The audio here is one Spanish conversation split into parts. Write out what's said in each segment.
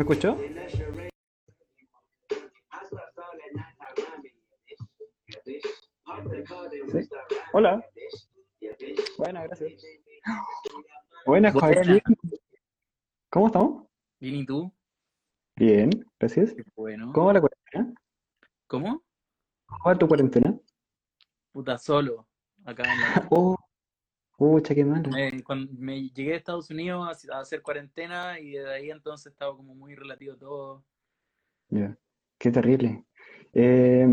¿Me escuchó? Sí. Hola. Buenas, gracias. Buenas, Joaquín. ¿Cómo estamos? Bien, ¿y tú? Bien, gracias. Bueno. ¿Cómo va la cuarentena? ¿Cómo? ¿Cómo va tu cuarentena? Puta, solo. Acá en la... Oh, pucha, qué mal. me, cuando me llegué a Estados Unidos a, a hacer cuarentena y desde ahí entonces estaba como muy relativo todo. Ya, qué terrible. Eh,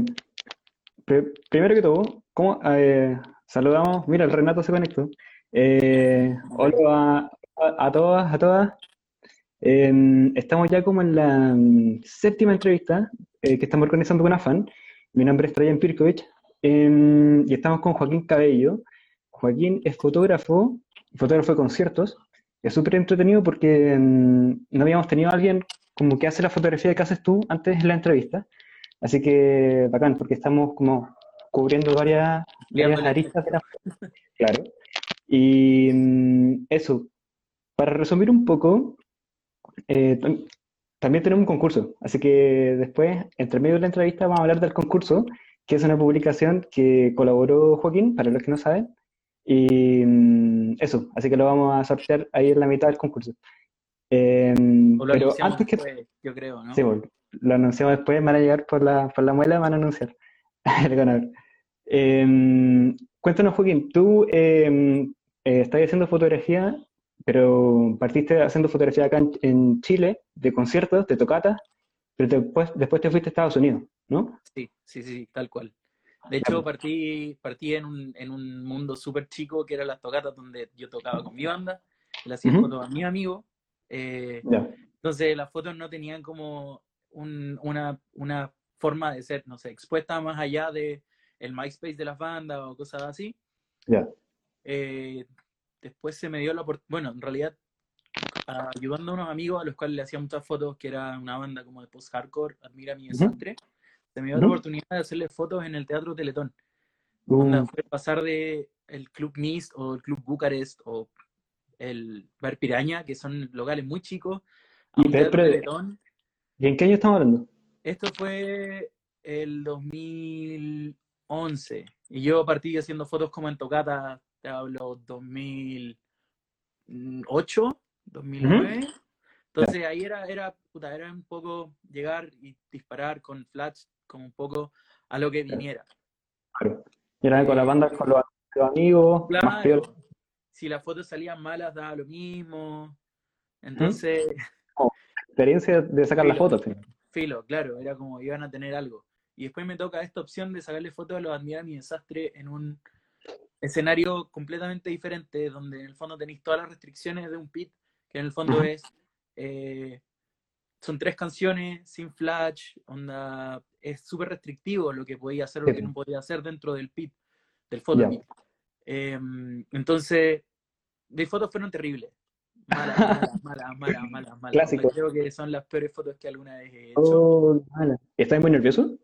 pri- primero que todo, ¿cómo, eh, saludamos? Mira, el Renato se conectó. Eh, hola a, todas, a todas. Eh, estamos ya como en la mm, séptima entrevista que estamos organizando con Afan. Mi nombre es Trajan Pirkovic eh, y estamos con Joaquín Cabello. Joaquín es fotógrafo, fotógrafo de conciertos. Es súper entretenido porque mm, no habíamos tenido a alguien como que hace la fotografía que haces tú antes en la entrevista. Así que bacán, porque estamos como cubriendo varias, varias aristas de la Claro. Y mm, eso, para resumir un poco, eh, tam- también tenemos un concurso. Así que después, entre medio de la entrevista, vamos a hablar del concurso, que es una publicación que colaboró Joaquín, para los que no saben. Y mm, eso, así que lo vamos a sortear ahí en la mitad del concurso. Eh, O lo pero anunciamos antes que... después, yo creo, ¿no? Sí, bueno, lo anunciamos después, van a llegar por la, por la muela, van a anunciar el ganador. Eh, cuéntanos, Joaquín, tú eh, eh, estás haciendo fotografía, pero partiste haciendo fotografía acá en, en Chile, de conciertos, de tocatas, pero después, después te fuiste a Estados Unidos, ¿no? Sí, sí, sí, tal cual. De hecho, partí, partí en un, en un mundo súper chico que era las tocatas donde yo tocaba con mi banda, le hacía Ujú. fotos a mis amigos. eh, Ya, Entonces las fotos no tenían como un- una, una forma de ser, no sé, expuesta más allá de el MySpace de las bandas o cosas así. Eh, después se me dio la oportunidad, bueno, en realidad ayudando a unos amigos a los cuales le hacía muchas fotos, que era una banda como de post-hardcore, Admira mi desastre, se me dio la Ujú. oportunidad de hacerle fotos en el Teatro Teletón. Uh, fue pasar de el Club Mist o el Club Bucarest o el Bar Piraña, que son locales muy chicos, a un Teatro Teletón. ¿Y en qué año estamos hablando? Esto fue el 2011 y yo partí haciendo fotos como en tocata, te hablo 2008, 2009. Entonces ahí era, era, puta, era un poco llegar y disparar con flash como un poco a lo que viniera. Claro. Y era con la banda, con los, los amigos, más Claro, peor. si las fotos salían malas daba lo mismo. Entonces, Experiencia de sacar las Filo. fotos. sí. filo, claro, era como iban a tener algo. Y después me toca esta opción de sacarle fotos a los Admira mi desastre en un escenario completamente diferente, donde en el fondo tenéis todas las restricciones de un pit, que en el fondo es, eh, son tres canciones, sin flash, onda, es súper restrictivo lo que podía hacer o lo que no podía hacer dentro del pit, del photo pit. Em, entonces, mis fotos fueron terribles. Malas, malas, malas, malas, malas, malas. Clásico. Creo que son las peores fotos que alguna vez he hecho. Oh, mala. ¿Estás muy nervioso?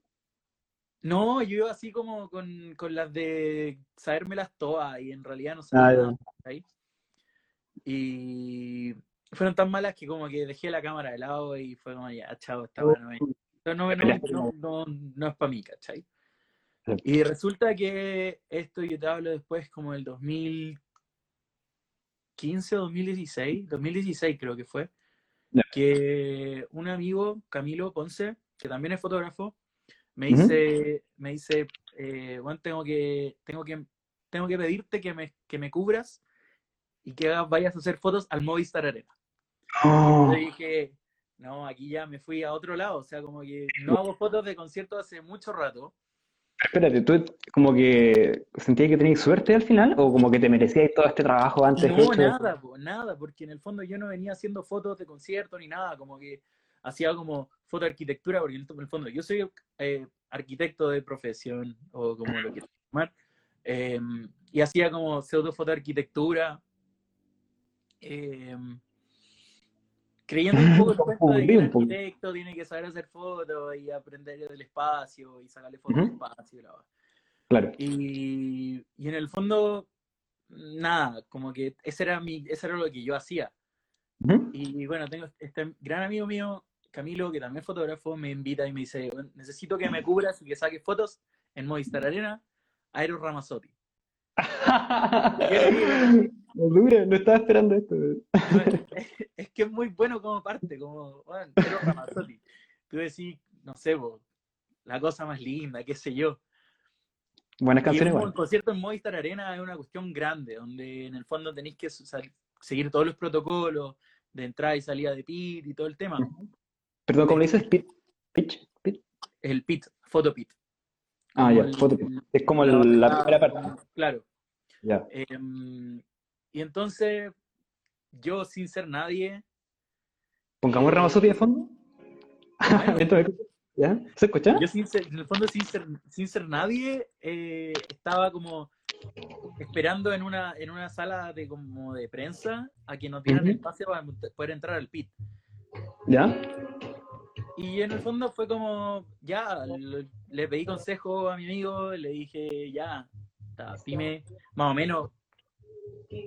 No, yo iba así como con, con las de sabérmelas todas y en realidad no Ah, sabía ya. nada. ¿cachai? Y fueron tan malas que como que dejé la cámara de lado y fue como ya, chao, esta weá no es. No, es para mí, ¿cachai? Y resulta que esto yo te hablo después como el 2015 o 2016, 2016 creo que fue, que un amigo, Camilo Ponce, que también es fotógrafo, me dice, me dice, eh, bueno, tengo que, tengo que, tengo que pedirte que me, que me cubras y que vayas a hacer fotos al Movistar Arena. Oh, Yo dije, no, aquí ya me fui a otro lado, o sea, como que no hago fotos de conciertos hace mucho rato. espérate, ¿tú como que sentías que tenías suerte al final o como que te merecías todo este trabajo antes No, nada, po, nada, porque en el fondo yo no venía haciendo fotos de conciertos ni nada, como que hacía como foto arquitectura, porque en el fondo yo soy eh, arquitecto de profesión, o como lo quieras llamar, eh, y hacía como pseudo foto arquitectura, eh, creyendo un poco el cuento de que el poco. arquitecto tiene que saber hacer fotos y aprender del espacio y sacarle fotos al Ujú. espacio y. Claro. Y, y en el fondo, nada, como que ese era, mi, ese era lo que yo hacía. Ujú. Y bueno, tengo este gran amigo mío Camilo, que también es fotógrafo, me invita y me dice, necesito que me cubras y que saques fotos en Movistar Arena, Aero Ramazzotti. no, no estaba esperando esto. es, que es muy bueno como parte, como bueno, Ramazzotti. Tú decís, no sé, la cosa más linda, qué sé yo. Buenas canciones. Un concierto en Movistar Arena es una cuestión grande, donde en el fondo tenéis que seguir todos los protocolos de entrada y salida de pit y todo el tema. Perdón, ¿cómo le dices? ¿Pit? ¿Pitch? ¿Pit? El pit, foto pit. Ah, ya, foto pit. Es como la, primera parte. Claro. Ya. Em, y entonces, yo sin ser nadie. ¿Pongamos eh, Ramazotti de fondo? ¿Ya? ¿Se escucha? Yo sin ser, en el fondo sin ser, sin ser nadie, eh, estaba como esperando en una, en una sala de como de prensa a que nos dieran el pase para poder entrar al pit. ¿Ya? Y en el fondo fue como, ya, le, pedí consejo a mi amigo, le dije, ya, dime más o menos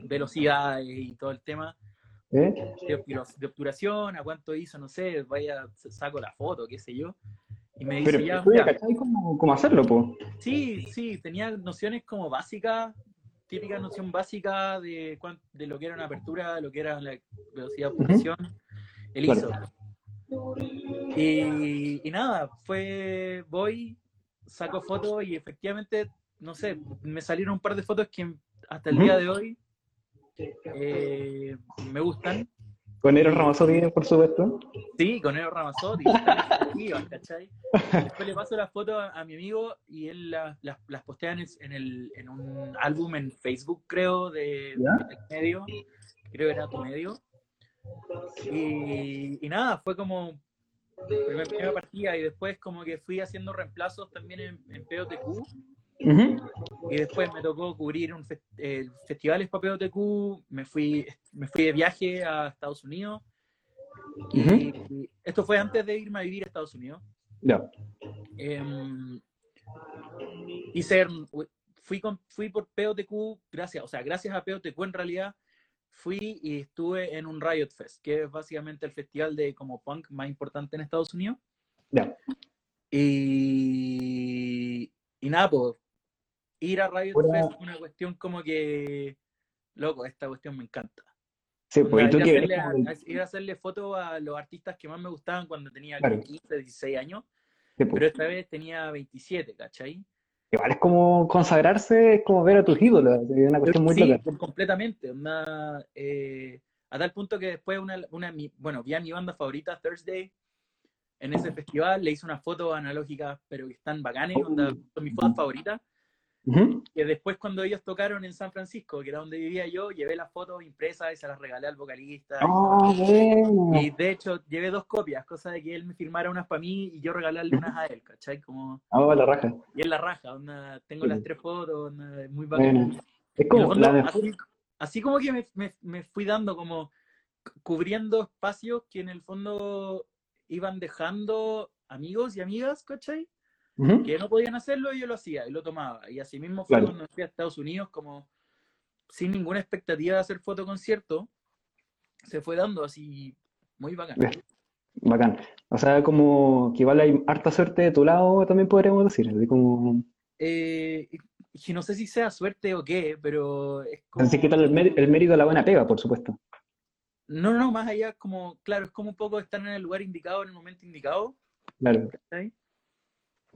velocidad y todo el tema. ¿Eh? De, obturación, a cuánto hizo, no sé, vaya, saco la foto, qué sé yo. Y me dice, ya, cómo, hacerlo, po? Sí, sí, tenía nociones como básicas, típica noción básica de, de lo que era una apertura, lo que era la velocidad de obturación, el ISO. Y, nada, fue, voy, saco fotos y efectivamente, no sé, me salieron un par de fotos que hasta el día de hoy eh, me gustan. Con Eros Ramazzotti, por supuesto. Sí, con Eros Ramazzotti. ¿cachai? Después le paso las fotos a, mi amigo y él las, las, postea en, el, en, un álbum en Facebook, creo, de, medio. Creo que era tu medio. Y, y nada, fue como primera partida y después como que fui haciendo reemplazos también en, en POTQ y después me tocó cubrir un eh, festivales para POTQ, me fui, me fui de viaje a Estados Unidos. y, esto fue antes de irme a vivir a Estados Unidos. Ya. Em, hice, fui, con, fui por POTQ, gracias, o sea, gracias a POTQ en realidad, fui y estuve en un Riot Fest, que es básicamente el festival de como punk más importante en Estados Unidos. Ya. Y, y nada, pues ir a Riot Fest es una cuestión como que, loco, esta cuestión me encanta. Sí, porque tú ir, a hacerle, ir a hacerle fotos a los artistas que más me gustaban cuando tenía 15, 16 años, pero esta vez tenía 27, ¿cachai? Igual es como consagrarse, es como ver a tus ídolos, es una cuestión muy sí, completamente, una, eh, a tal punto que después una, una, bueno, vi a mi banda favorita, Thursday, en ese festival, le hice unas fotos analógicas, pero que están bacanes, oh. son mis fotos favoritas, que después cuando ellos tocaron en San Francisco, que era donde vivía yo, llevé las fotos impresas y se las regalé al vocalista. Oh, y, de hecho llevé dos copias, cosa de que él me firmara unas para mí y yo regalarle unas a él, ¿cachai? Como... Oh, la raja. Y en la raja, tengo las tres fotos, muy bacán. Es como así, como que me, me, me fui dando como cubriendo espacios que en el fondo iban dejando amigos y amigas, ¿cachai? Que no podían hacerlo y yo lo hacía y lo tomaba. Y así mismo fue cuando fui a Estados Unidos como sin ninguna expectativa de hacer fotoconcierto, se fue dando así muy bacán. Bacán. O sea, como que igual hay harta suerte de tu lado, también podríamos decir. Así como... Eh, no sé si sea suerte o qué, pero es como... Así que el, el mérito de la buena pega, por supuesto. No, no, más allá, como, claro, es como un poco estar en el lugar indicado, en el momento indicado. Claro.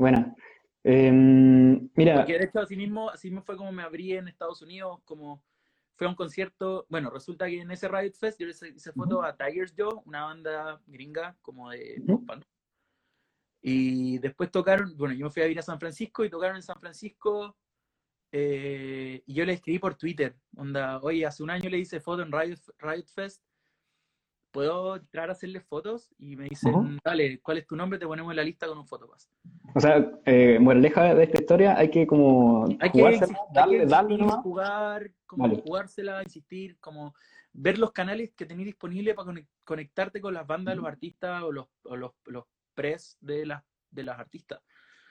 Buena. Em, mira. Porque de hecho, así mismo, así mismo fue como me abrí en Estados Unidos, como fue a un concierto. Bueno, resulta que en ese Riot Fest yo le hice foto a Tigers Joe, una banda gringa como de pop Y después tocaron, bueno, yo me fui a ir a San Francisco y tocaron en San Francisco. Eh, y yo le escribí por Twitter, onda, oye, hace un año le hice foto en Riot, Riot Fest ¿puedo entrar a hacerle fotos? Y me dicen, dale, ¿cuál es tu nombre? Te ponemos en la lista con un fotopaz. O sea, eh, moraleja de esta historia, hay que como hay que darle, darle jugar, como jugársela, insistir, como ver los canales que tenéis disponibles para conectarte con las bandas, los artistas o los, o los, los pres de las, de las artistas.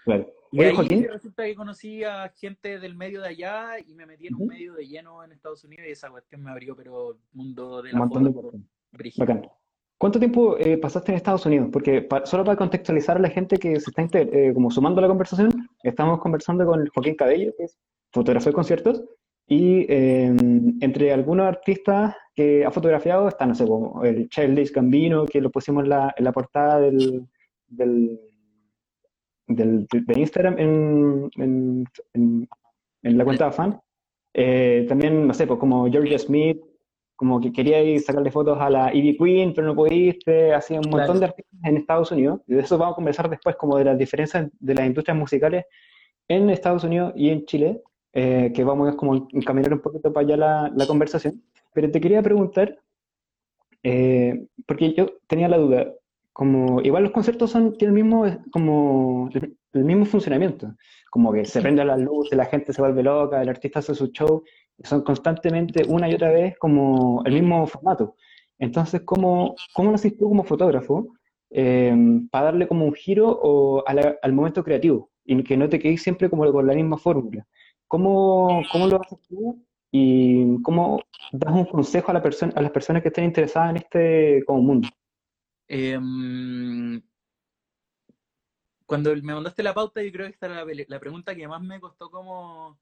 Claro. Y ahí resulta que conocí a gente del medio de allá y me metí en un medio de lleno en Estados Unidos y esa cuestión me abrió, pero mundo de la un montón de Bacán. ¿Cuánto tiempo eh, pasaste en Estados Unidos? Porque pa- solo para contextualizar a la gente que se está eh, como sumando a la conversación, estamos conversando con Joaquín Cabello, que es fotógrafo de conciertos, y eh, entre algunos artistas que ha fotografiado está, no sé, como el Childish Gambino, que lo pusimos en la, en la portada del, del, del- de Instagram en, en, en- en la cuenta de fan. Eh, también, no sé, pues como Georgia Smith, como que queríais sacarle fotos a la Ivy Queen, pero no pudiste, así un montón Claro. de artistas en Estados Unidos. Y de eso vamos a conversar después, como de las diferencias de las industrias musicales en Estados Unidos y en Chile, eh, que vamos a como encaminar un poquito para allá la, la conversación. Pero te quería preguntar, eh, porque yo tenía la duda, como igual los conciertos son, tienen el mismo, como, el, mismo funcionamiento, como que se prende las luces, la gente se vuelve loca, el artista hace su show, son constantemente una y otra vez como el mismo formato. Entonces, ¿cómo, cómo lo haces tú como fotógrafo eh, para darle como un giro o al momento creativo y que no te quedes siempre como con la misma fórmula? ¿Cómo, cómo lo haces tú y cómo das un consejo a la persona, a las personas que estén interesadas en este como mundo? Em, cuando me mandaste la pauta, yo creo que esta era la, la pregunta que más me costó como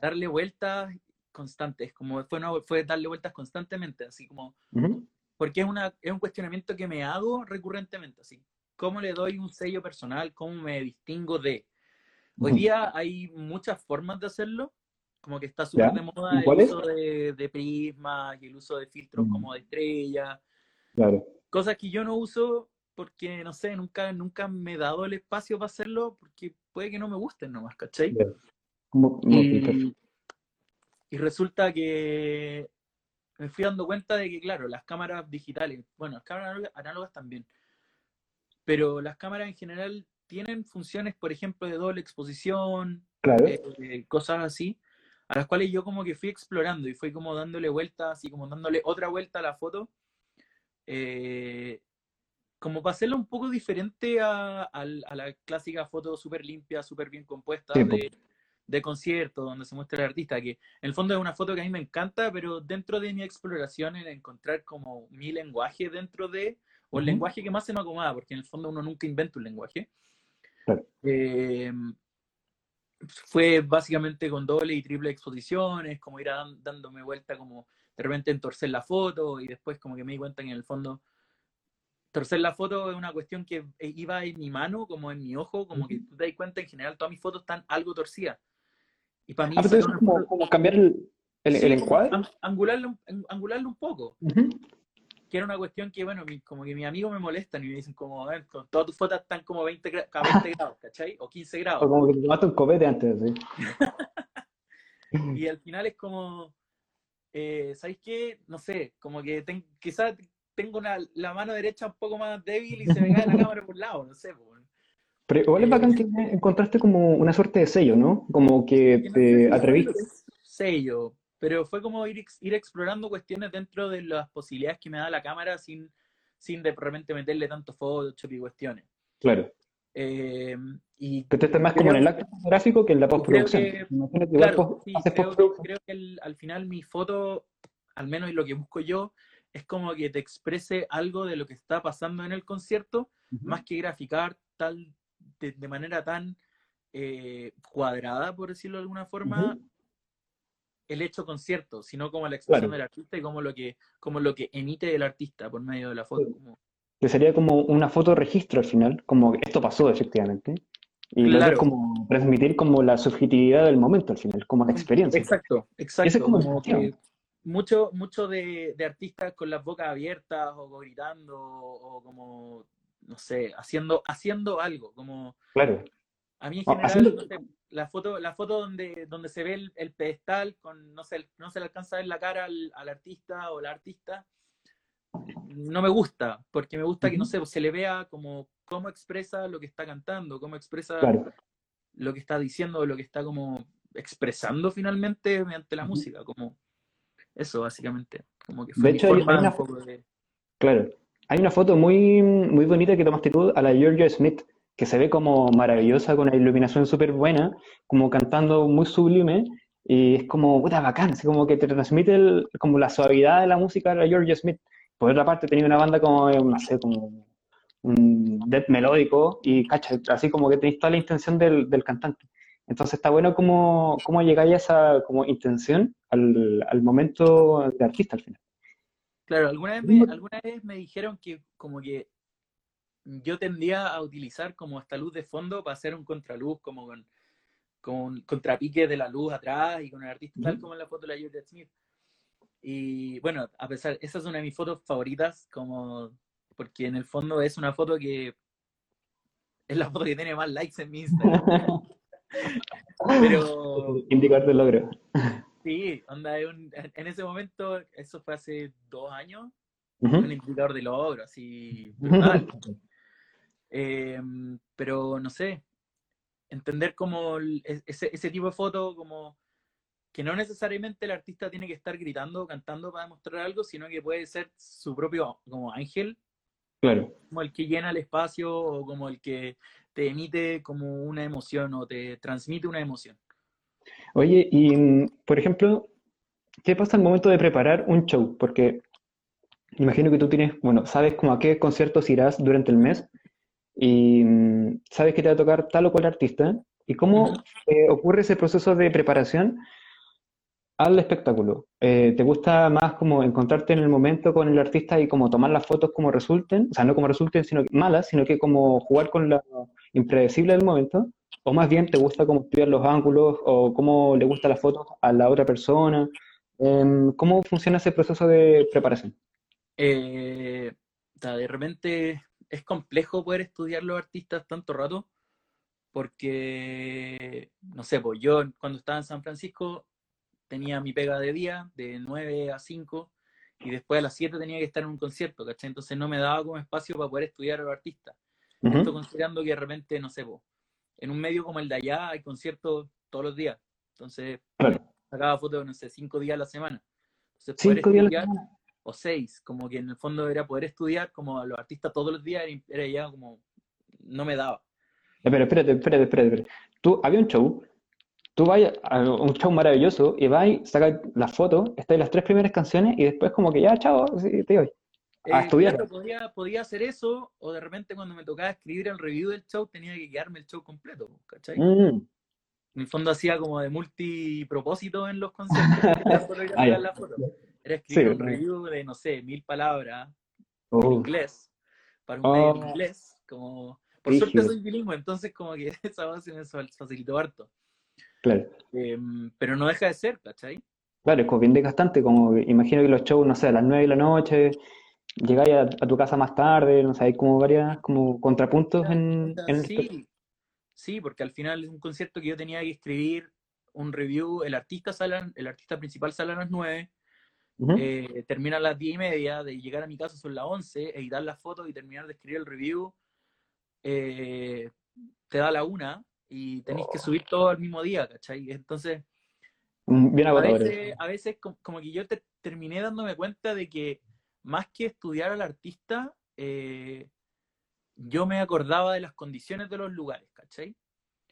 darle vueltas constantes, como fue, una- fue darle vueltas constantemente, así como, Ujú, porque es, una, es un cuestionamiento que me hago recurrentemente, así, ¿cómo le doy un sello personal? ¿Cómo me distingo de? Hoy día hay muchas formas de hacerlo, como que está súper de moda el uso de, de prismas y el uso de filtros Mm. como de estrella, Claro. cosas que yo no uso porque, no sé, nunca, nunca me he dado el espacio para hacerlo porque puede que no me gusten nomás, ¿cachai? Ya. Perfecto. Y, y resulta que me fui dando cuenta de que, claro, las cámaras digitales, bueno, las cámaras análogas- también, pero las cámaras en general tienen funciones, por ejemplo, de doble exposición, Claro. eh, cosas así, a las cuales yo como que fui explorando y fui como dándole vueltas, así como dándole otra vuelta a la foto, eh, como para hacerlo un poco diferente a, la clásica foto súper limpia, súper bien compuesta Sí, de, de concierto, donde se muestra el artista, que en el fondo es una foto que a mí me encanta, pero dentro de mi exploración en encontrar como mi lenguaje dentro de, o el Ujú. lenguaje que más se me acomoda, porque en el fondo uno nunca inventa un lenguaje, Claro. eh, fue básicamente con doble y triple exposiciones, como ir a dan- dándome vuelta, como de repente entorcer la foto y después como que me di cuenta que en el fondo torcer la foto es una cuestión que eh, iba en mi mano, como en mi ojo, como que tú te das cuenta en general todas mis fotos están algo torcidas. Y para mí Ah, pero es como, cambiar el, el, sí, el como encuadre. an- angularlo, angularlo un poco, que era una cuestión que, bueno, mi- como que mis amigos me molestan y me dicen como, "Eh, con todas tus fotos están como 20, gra- a 20 grados, ¿cachai? O 15 O grados. como que te tomaste un copete antes, sí. Y al final es como, eh, ¿sabéis qué? No sé, como que ten- quizás tengo una, la mano derecha un poco más débil y se me cae la cámara por un lado, no sé. po. Pero igual es Eh, bacán que encontraste como una suerte de sello, ¿no? Como que te atreviste. sello, pero fue como ir, ir explorando cuestiones dentro de las posibilidades que me da la cámara sin, sin de repente meterle tanto Photoshop y cuestiones. Claro. Eh, y Que te estés más como en el acto fotográfico que en la postproducción. que- Claro, post- sí, creo, que- postproducción. creo que el- al final mi foto, al menos lo que busco yo, es como que te exprese algo de lo que está pasando en el concierto, Ujú. más que graficar tal, de, de manera tan eh, cuadrada, por decirlo de alguna forma, el hecho concierto, sino como la expresión Claro. del artista y como lo que, como lo que emite el artista por medio de la foto. Como- Que sería como una foto registro al final, como esto pasó efectivamente. Y Claro. es como transmitir como la subjetividad del momento al final, como la experiencia. Exacto, exacto. Ese es como el como sentido. que mucho, mucho de, de artistas con las bocas abiertas o gritando o como, no sé, haciendo, haciendo algo. Como Claro. a mí en general, haciendo- no sé, la foto, la foto donde, donde se ve el, el pedestal con, no sé, no se le alcanza a ver la cara al, al artista o la artista, no me gusta, porque me gusta que, no sé, se le vea como cómo expresa lo que está cantando, cómo expresa Claro. lo que está diciendo, lo que está como expresando finalmente mediante la música, como eso básicamente, como que De fue hecho, hay- una un poco de... Claro. Hay una foto muy, muy bonita que tomaste tú a la Georgia Smith, que se ve como maravillosa, con una iluminación súper buena, como cantando muy sublime, y es como, puta, bacán, así como que te transmite el- como la suavidad de la música de la Georgia Smith. por otra parte tenía una banda como, eh, no sé, como un death melódico y, cacha, así como que tenéis toda la intención del, del cantante. Entonces está bueno cómo, cómo llegáis a esa como intención al, al momento de artista al final. Claro, alguna vez, me, alguna vez me dijeron que como que yo tendía a utilizar como esta luz de fondo para hacer un contraluz como con, con contrapique de la luz atrás y con el artista tal como en la foto de la Julia Smith. Y bueno, a pesar, esa es una de mis fotos favoritas, como porque en el fondo es una foto que es la foto que tiene más likes en mi Instagram. Pero. Indicador de logro. Sí, onda, en ese momento, eso fue hace dos años, un indicador de logro, así, brutal. Em, pero no sé, entender como ese, ese tipo de foto, como que no necesariamente el artista tiene que estar gritando o cantando para demostrar algo, sino que puede ser su propio como ángel, claro. como el que llena el espacio o como el que te emite como una emoción o te transmite una emoción. Oye, y por ejemplo, ¿qué pasa al momento de preparar un show? Porque imagino que tú tienes, bueno, sabes como a qué conciertos irás durante el mes y mm, sabes que te va a tocar tal o cual artista. ¿Y cómo eh, ocurre ese proceso de preparación al espectáculo? Eh, ¿te gusta más como encontrarte en el momento con el artista y como tomar las fotos como resulten? O sea, no como resulten, sino malas, sino que como jugar con la impredecible del momento, o más bien te gusta como estudiar los ángulos o cómo le gusta la foto a la otra persona. Em, ¿Cómo funciona ese proceso de preparación? Eh, de repente es complejo poder estudiar los artistas tanto rato, porque, no sé, pues yo cuando estaba en San Francisco tenía mi pega de día, de 9 a 5, y después a las 7 tenía que estar en un concierto, ¿cachai? Entonces no me daba como espacio para poder estudiar a los artistas. Esto considerando que de repente, no sé, vos, en un medio como el de allá hay conciertos todos los días. Entonces, sacaba fotos, no sé, cinco días a la semana. Entonces, cinco días a la semana. O seis, como que en el fondo era poder estudiar como a los artistas todos los días, era ya como, no me daba. Pero espérate, espérate, espérate. Tú, había un show, tú vas a un show maravilloso y vas, sacas las fotos, están las tres primeras canciones y después como que ya, chao, te voy a eh, estudiar. podía, podía, hacer eso, o de repente cuando me tocaba escribir el review del show tenía que quedarme el show completo, ¿cachai? Mm. En el fondo hacía como de multipropósito en los conciertos. Ah, Era escribir un review de, no sé, mil palabras en oh. inglés, para un medio en oh. inglés, como... Por suerte soy bilingüe, entonces como que esa base me facilitó harto. Claro. Em, pero no deja de ser, ¿cachai? Claro, es como bien desgastante, como imagino que los shows, no sé, a las nueve de la noche, llegáis a, tu casa más tarde, no sé, hay como varias como contrapuntos en, en sí, sí, porque al final es un concierto que yo tenía que escribir un review, el artista sale, el artista principal sale a las 9, eh, termina a las 10 y media, de llegar a mi casa son las 11, editar las fotos y terminar de escribir el review, eh, te da la una y tenéis que subir todo al mismo día, ¿cachai? Entonces, mm, Bien a veces, a veces como que yo te, terminé dándome cuenta de que más que estudiar al artista, eh, yo me acordaba de las condiciones de los lugares, ¿cachai?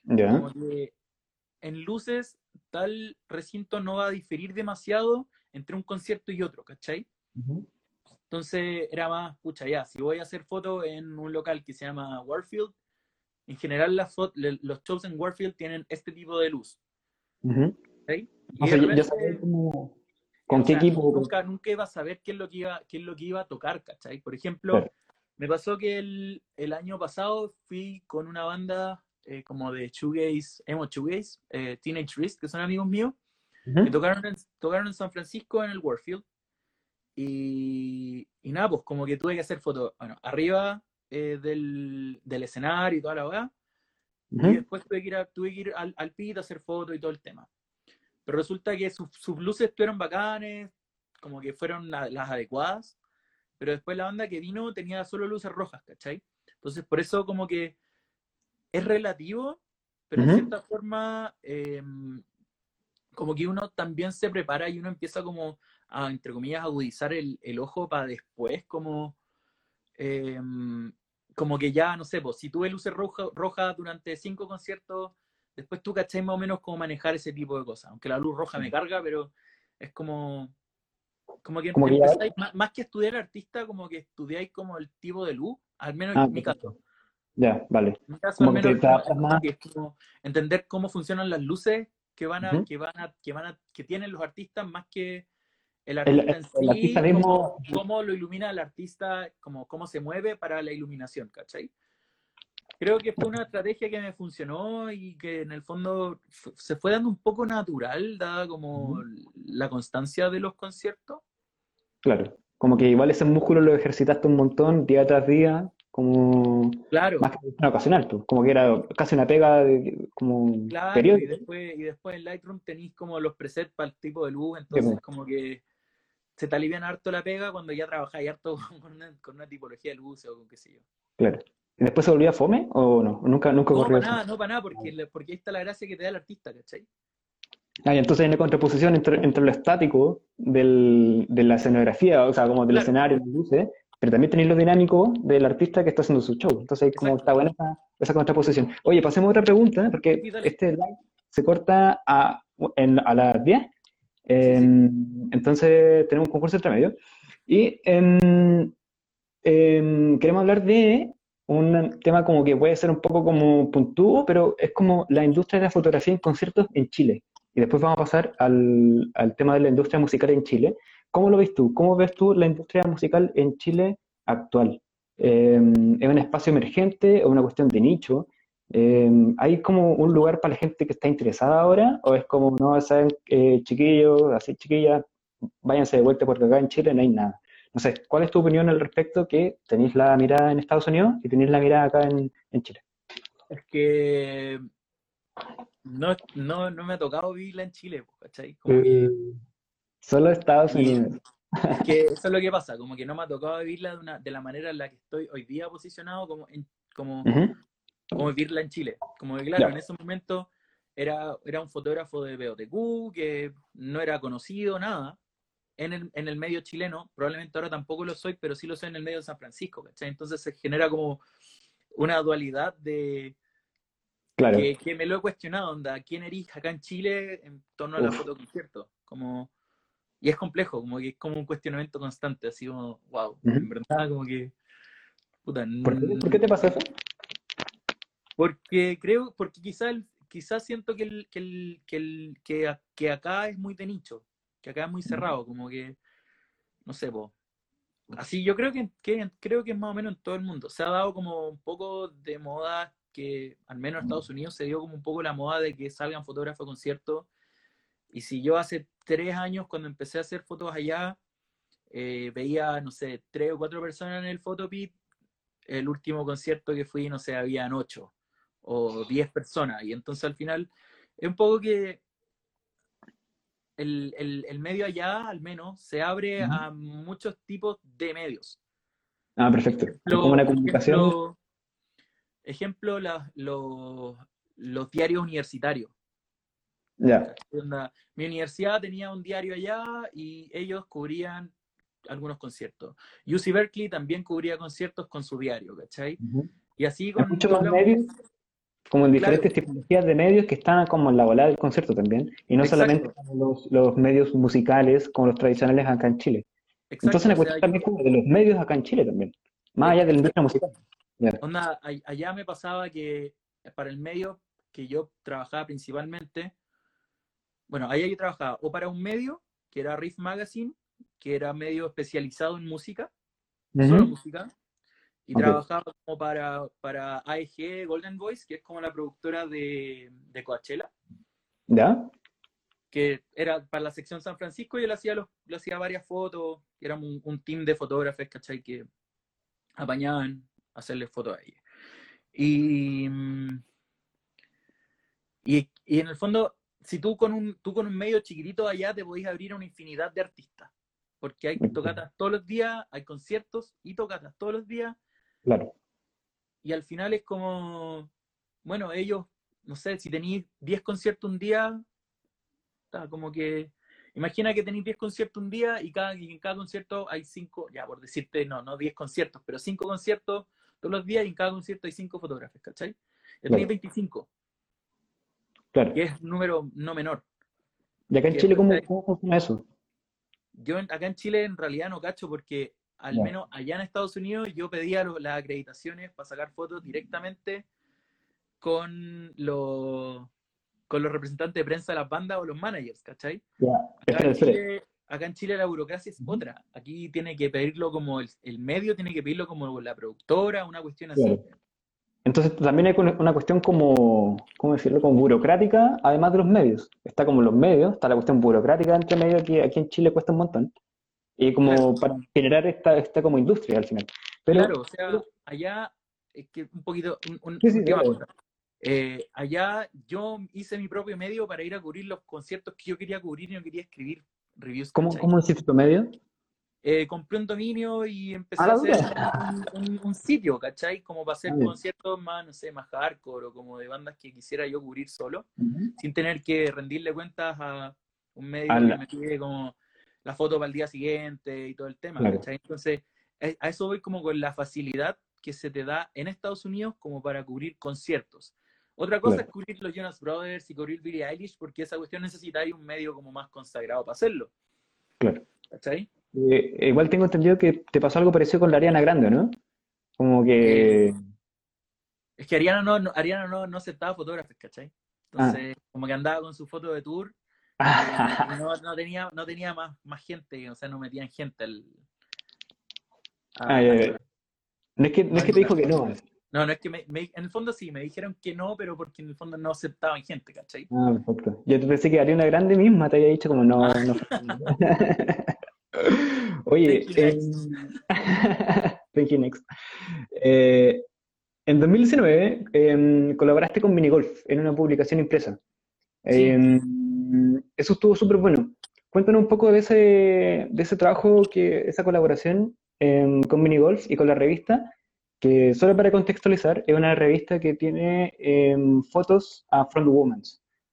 Como que en luces tal recinto no va a diferir demasiado entre un concierto y otro, ¿cachai? Entonces era más, pucha, ya, si voy a hacer fotos en un local que se llama Warfield, en general las los shows en Warfield tienen este tipo de luz. ¿cachai? O sea, yo, como ¿Con qué equipo? Nunca, nunca iba a saber qué es lo que iba, qué es lo que iba a tocar, ¿cachai? Por ejemplo, me pasó que el, el, año pasado fui con una banda eh, como de shoegaze, emo shoegaze, eh, Teenage Risk, que son amigos míos, que tocaron en, tocaron en San Francisco en el Warfield. Y, y nada, pues como que tuve que hacer fotos, bueno, arriba eh, del, del, escenario y toda la hora. Y después tuve que ir, tuve que ir al, al pit a hacer fotos y todo el tema. Pero resulta que sus, sus luces fueron bacanes, como que fueron las adecuadas, pero después la banda que vino tenía solo luces rojas, ¿cachai? Entonces, por eso como que es relativo, pero en cierta forma, em, como que uno también se prepara y uno empieza como a, entre comillas, agudizar el, el ojo para después, como, em, como que ya, no sé, pues si tuve luces rojas roja durante cinco conciertos, después tú cachai más o menos cómo manejar ese tipo de cosas. Aunque la luz roja me carga, pero es como, Como que, Como que ya- empezáis- más, más que estudiar artista, como que estudiáis como el tipo de luz, al menos Ah, en mi caso. Ya, vale. En mi caso, Como al menos, es como- más. es entender cómo funcionan las luces que van a, que van a, que van a, que tienen los artistas más que el El- artista en el sí, artista mismo- cómo, cómo lo ilumina el artista, como cómo se mueve para la iluminación, ¿cachai? Creo que fue una estrategia que me funcionó y que en el fondo se fue dando un poco natural, dada como la constancia de los conciertos. Claro. Como que igual ese músculo lo ejercitaste un montón día tras día, como Claro, más que una ocasional, pues, como que era casi una pega de, como claro, y periódico. después, y después en Lightroom tenéis como los presets para el tipo de luz, entonces pues. como que se te alivian harto la pega cuando ya trabajáis harto con una, con una tipología de luces o con qué sé yo. Claro. ¿Y después se volvía fome o no? Nunca, nunca No, para eso. nada, no para nada, porque, porque ahí está la gracia que te da el artista, ¿cachai? Ah, y entonces hay una contraposición entre, entre lo estático del, de la escenografía, o sea, como del Claro. escenario, luces, pero también tenéis lo dinámico del artista que está haciendo su show. Entonces, como está buena esa, esa contraposición. Oye, pasemos a otra pregunta, porque Sí, dale. este live se corta a, en- a las 10. em, Entonces, tenemos un concurso entre medio. Y em, em, queremos hablar de un tema como que puede ser un poco como puntúo, pero es como la industria de la fotografía en conciertos en Chile. Y después vamos a pasar al, al tema de la industria musical en Chile. ¿Cómo lo ves tú? ¿Cómo ves tú la industria musical en Chile actual? Eh, ¿es un espacio emergente o una cuestión de nicho? Eh, ¿hay como un lugar para la gente que está interesada ahora? ¿O es como, no, saben, eh, chiquillos, así chiquillas, váyanse de vuelta porque acá en Chile no hay nada? No sé, ¿cuál es tu opinión al respecto que tenéis la mirada en Estados Unidos y tenéis la mirada acá en, en Chile? Es que no, no, no me ha tocado vivirla en Chile, ¿cachai? Como que, Solo Estados Unidos. es que eso es lo que pasa, como que no me ha tocado vivirla de, una, de la manera en la que estoy hoy día posicionado como, en, como, como vivirla en Chile. Como que, claro, en ese momento era, era un fotógrafo de BOTQ que no era conocido, nada, en el, en el medio chileno. Probablemente ahora tampoco lo soy, pero sí lo soy en el medio de San Francisco, ¿cachai? Entonces se genera como una dualidad de Claro. que, que me lo he cuestionado, onda, ¿quién eres acá en Chile en torno a la Uf. foto concierto? Como, y es complejo, como que es como un cuestionamiento constante, así como, wow, Ujú. en verdad, como que, puta, ¿Por qué, por qué te pasa eso? porque creo, porque quizás quizás siento que, el, que, el, que, el, que, a- que acá es muy de nicho, que acá es muy cerrado, como que, no sé, po. Así yo creo que, que- creo que es más o menos en todo el mundo. Se ha dado como un poco de moda que, al menos en Estados Unidos, se dio como un poco la moda de que salgan fotógrafos a conciertos. Y si yo hace tres años, cuando empecé a hacer fotos allá, eh, veía, no sé, tres o cuatro personas en el Photopit, el último concierto que fui, no sé, habían ocho o diez personas. Y entonces al final es un poco que el, el- el medio allá, al menos, se abre a muchos tipos de medios. Ah, perfecto. Ejemplo, Como una comunicación. ejemplo, ejemplo, la- los, los diarios universitarios. Ya. Mi universidad tenía un diario allá y ellos cubrían algunos conciertos. UC Berkeley también cubría conciertos con su diario, ¿cachai? Ujú. Y así Hay con muchos más medios, como en Claro. diferentes tipologías de medios que están como en la bola del concierto también, y no Exacto. solamente los, los medios musicales como los tradicionales acá en Chile. exacto, Entonces la o sea, cuestión también como de los medios acá en Chile también, más allá de la industria musical. Onda, allá me pasaba que para el medio que yo trabajaba principalmente, bueno, allá yo trabajaba o para un medio, que era Riff Magazine, que era medio especializado en música, solo música, y Ok. trabajaba como para, para AEG Golden Voice, que es como la productora de, de Coachella, ¿Ya? que era para la sección San Francisco, y le hacía, los, le hacía varias fotos, éramos un, un team de fotógrafos, ¿cachai? Que apañaban a hacerle fotos a ella. Y, y, y en el fondo, si tú con, un, tú con un medio chiquitito allá te podés abrir a una infinidad de artistas, porque hay tocatas todos los días, hay conciertos y tocatas todos los días, Claro. y al final es como, bueno, ellos, no sé, si tenéis 10 conciertos un día, está como que, imagina que tenéis 10 conciertos un día y, cada, y en cada concierto hay 5, ya por decirte, no, no 10 conciertos, pero 5 conciertos todos los días y en cada concierto hay 5 fotógrafos, ¿cachai? Ya tenéis Claro. 25, Claro. que es un número no menor. ¿Y acá en Chile cómo, cómo funciona eso? yo acá en Chile en realidad no cacho porque al menos allá en Estados Unidos yo pedía las acreditaciones para sacar fotos directamente con los, con los representantes de prensa de las bandas o los managers, ¿cachai? Acá, en Chile, la burocracia es otra. Aquí tiene que pedirlo como el, medio, tiene que pedirlo como la productora, una cuestión así. Entonces también hay una cuestión como, ¿cómo decirlo? Como burocrática, además de los medios. Está como los medios, está la cuestión burocrática entre medio que aquí en Chile cuesta un montón. Y como para generar esta, esta como industria al final. claro, o sea, allá es que un poquito, un, eh, allá yo hice mi propio medio para ir a cubrir los conciertos que yo quería cubrir y no quería escribir reviews. ¿Cómo, ¿cómo hiciste tu medio? Eh, compré un dominio y empecé a, hacer un, sitio, ¿cachai? Como para hacer ah, conciertos más, no sé, más hardcore o como de bandas que quisiera yo cubrir solo, sin tener que rendirle cuentas a un medio que me pide como la foto para el día siguiente y todo el tema, ¿cachai? Entonces, eh, a eso voy como con la facilidad que se te da en Estados Unidos como para cubrir conciertos. Otra cosa es cubrir los Jonas Brothers y cubrir Billie Eilish, porque esa cuestión necesita un medio como más consagrado para hacerlo. Claro. ¿Cachai? Eh, igual tengo entendido que te pasó algo parecido con la Ariana Grande, ¿no? Como que... Eh, es que Ariana no, Ariana no, no aceptaba fotógrafos, ¿cachai? Entonces, ah. como que andaba con su foto de tour, no, no, tenía, no tenía más, más gente, o sea, no metían gente al... ah, No es que, no es que te dijo que no. No, no es que me, en el fondo sí, me dijeron que no, pero porque en el fondo no aceptaban gente, ¿cachai? Ah, perfecto. Yo te pensé que Ariana Grande misma te había dicho como no, ah. no. Oye, thank you next. Eh, en 2019 em, colaboraste con Minigolf en una publicación impresa. Em, eso estuvo súper bueno. Cuéntanos un poco de ese, de ese trabajo, que, esa colaboración em, con Minigolf y con la revista, que solo para contextualizar, es una revista que tiene fotos a Front Women.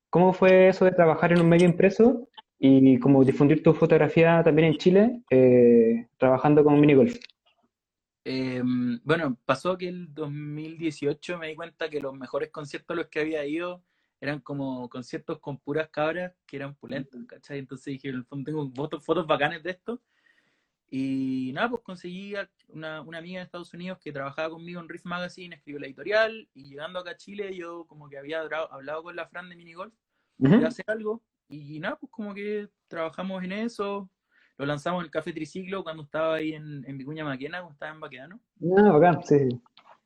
¿Cómo fue eso de trabajar en un medio impreso y como difundir tu fotografía también en Chile, eh, trabajando con minigolf. Eh, bueno, pasó que el 2018 me di cuenta que los mejores conciertos a los que había ido eran como conciertos con puras cabras que eran pulentas, ¿cachai? Entonces dije, en el fondo tengo fotos, fotos bacanes de esto. Y nada, pues conseguí una, una, amiga de Estados Unidos que trabajaba conmigo en Riff Magazine, escribió la editorial, y llegando acá a Chile yo como que había hablado con la Fran de Minigolf, de hacer algo, y nada, pues como que trabajamos en eso. Lo lanzamos en el Café Triciclo cuando estaba ahí en, en Vicuña Maquena, cuando estaba en Baquedano. Ah, bacán, sí.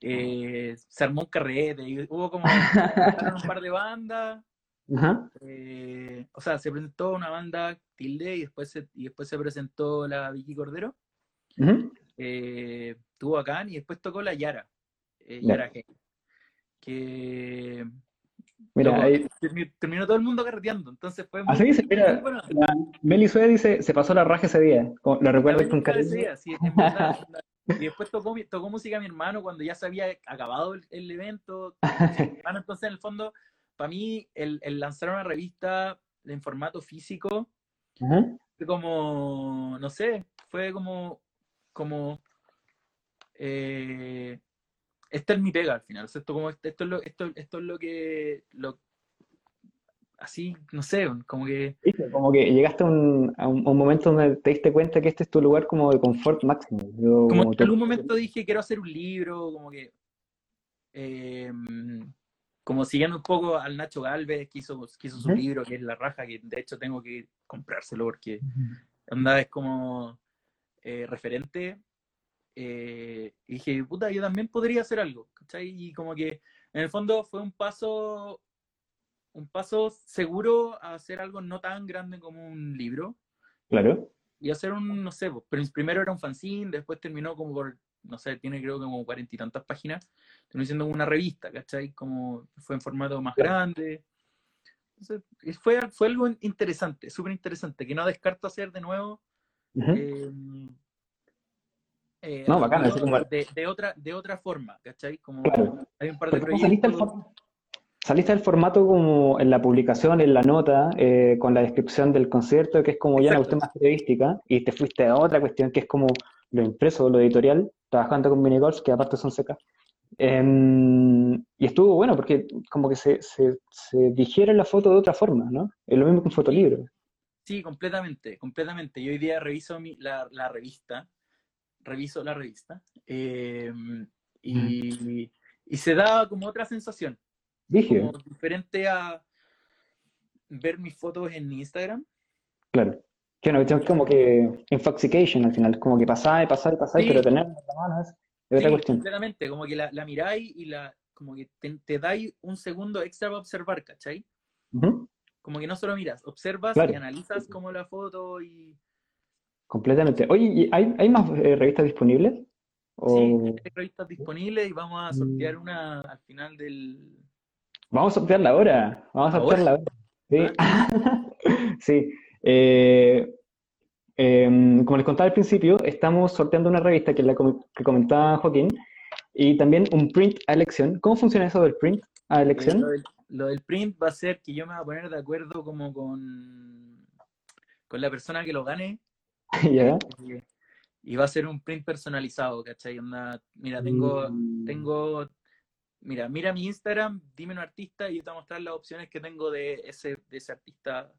Eh, se armó un carrete, y hubo como un par de bandas. Eh, o sea, se presentó una banda Tilde y después se, y después se presentó la Vicky Cordero. Eh, tuvo acá y después tocó la Yara. Yara G. Que Mira, ahí... terminó, todo el mundo carreteando, entonces fue muy, Así dice, mira, bueno. Meli dice, se pasó la raja ese día, lo recuerdo con cariño. Sí, y después tocó, tocó música a mi hermano cuando ya se había acabado el, evento. entonces, en el fondo, para mí, el, el, lanzar una revista en formato físico, fue como, no sé, fue como, como eh, esta es mi pega al final. esto, como, esto, es lo, esto, esto es lo que. Lo, así, no sé, como que. Como que llegaste a un, a un, momento donde te diste cuenta que este es tu lugar como de confort máximo. como, en algún momento dije, quiero hacer un libro, como que. Em, como siguiendo un poco al Nacho Galvez, que hizo, su libro, que es La Raja, que de hecho tengo que comprárselo porque anda es como eh, referente eh, y dije, puta, yo también podría hacer algo, ¿cachai? Y como que en el fondo fue un paso, un paso seguro a hacer algo no tan grande como un libro. Claro. Y hacer un, no sé, pero primero era un fanzine, después terminó como por, no sé, tiene creo que como cuarenta y tantas páginas, terminó siendo una revista, ¿cachai? Como fue en formato más grande. Entonces, fue, fue algo interesante, súper interesante, que no descarto hacer de nuevo. Eh, no, bacán, de, otra, de otra forma, ¿cachai? Como hay un par de proyectos... Saliste, del formato como en la publicación, en la nota, eh, con la descripción del concierto, que es como ya una cuestión más periodística, y te fuiste a otra cuestión que es como lo impreso, lo editorial, trabajando con minigolf, que aparte son secas. Em, y estuvo bueno porque como que se, se, se, digiere la foto de otra forma, ¿no? Es lo mismo que un fotolibro. Sí, completamente, completamente. Yo hoy día reviso mi, la, la revista, reviso la revista, eh, y, y, se da como otra sensación. Dije. Como diferente a ver mis fotos en Instagram. Claro. Que no, es como que infoxication al final, como que pasáis, pasáis, pasáis, Sí. pero tener en la mano es, es otra Sí, cuestión. completamente, como que la, la miráis y la, como que te, te dais un segundo extra para observar, ¿cachai? Ujú, Como que no solo miras, observas Claro. y analizas como la foto y... Completamente. Oye, ¿y ¿hay, hay más eh, revistas disponibles? Sí, O hay revistas disponibles y vamos a sortear una al final del... vamos a sortearla ahora. Vamos a ¿Ahora? sortearla ahora. Sí. Sí. Eh, em, como les contaba al principio, estamos sorteando una revista que es la com- que comentaba Joaquín y también un print a elección. ¿Cómo funciona eso del print a elección? Lo del, lo del print va a ser que yo me voy a poner de acuerdo como con, con la persona que lo gane ¿Ya? y va a ser un print personalizado, ¿cachai? Onda, mira, tengo, Mm. tengo, mira, mira mi Instagram, dime un artista y yo te voy a mostrar las opciones que tengo de ese, de ese artista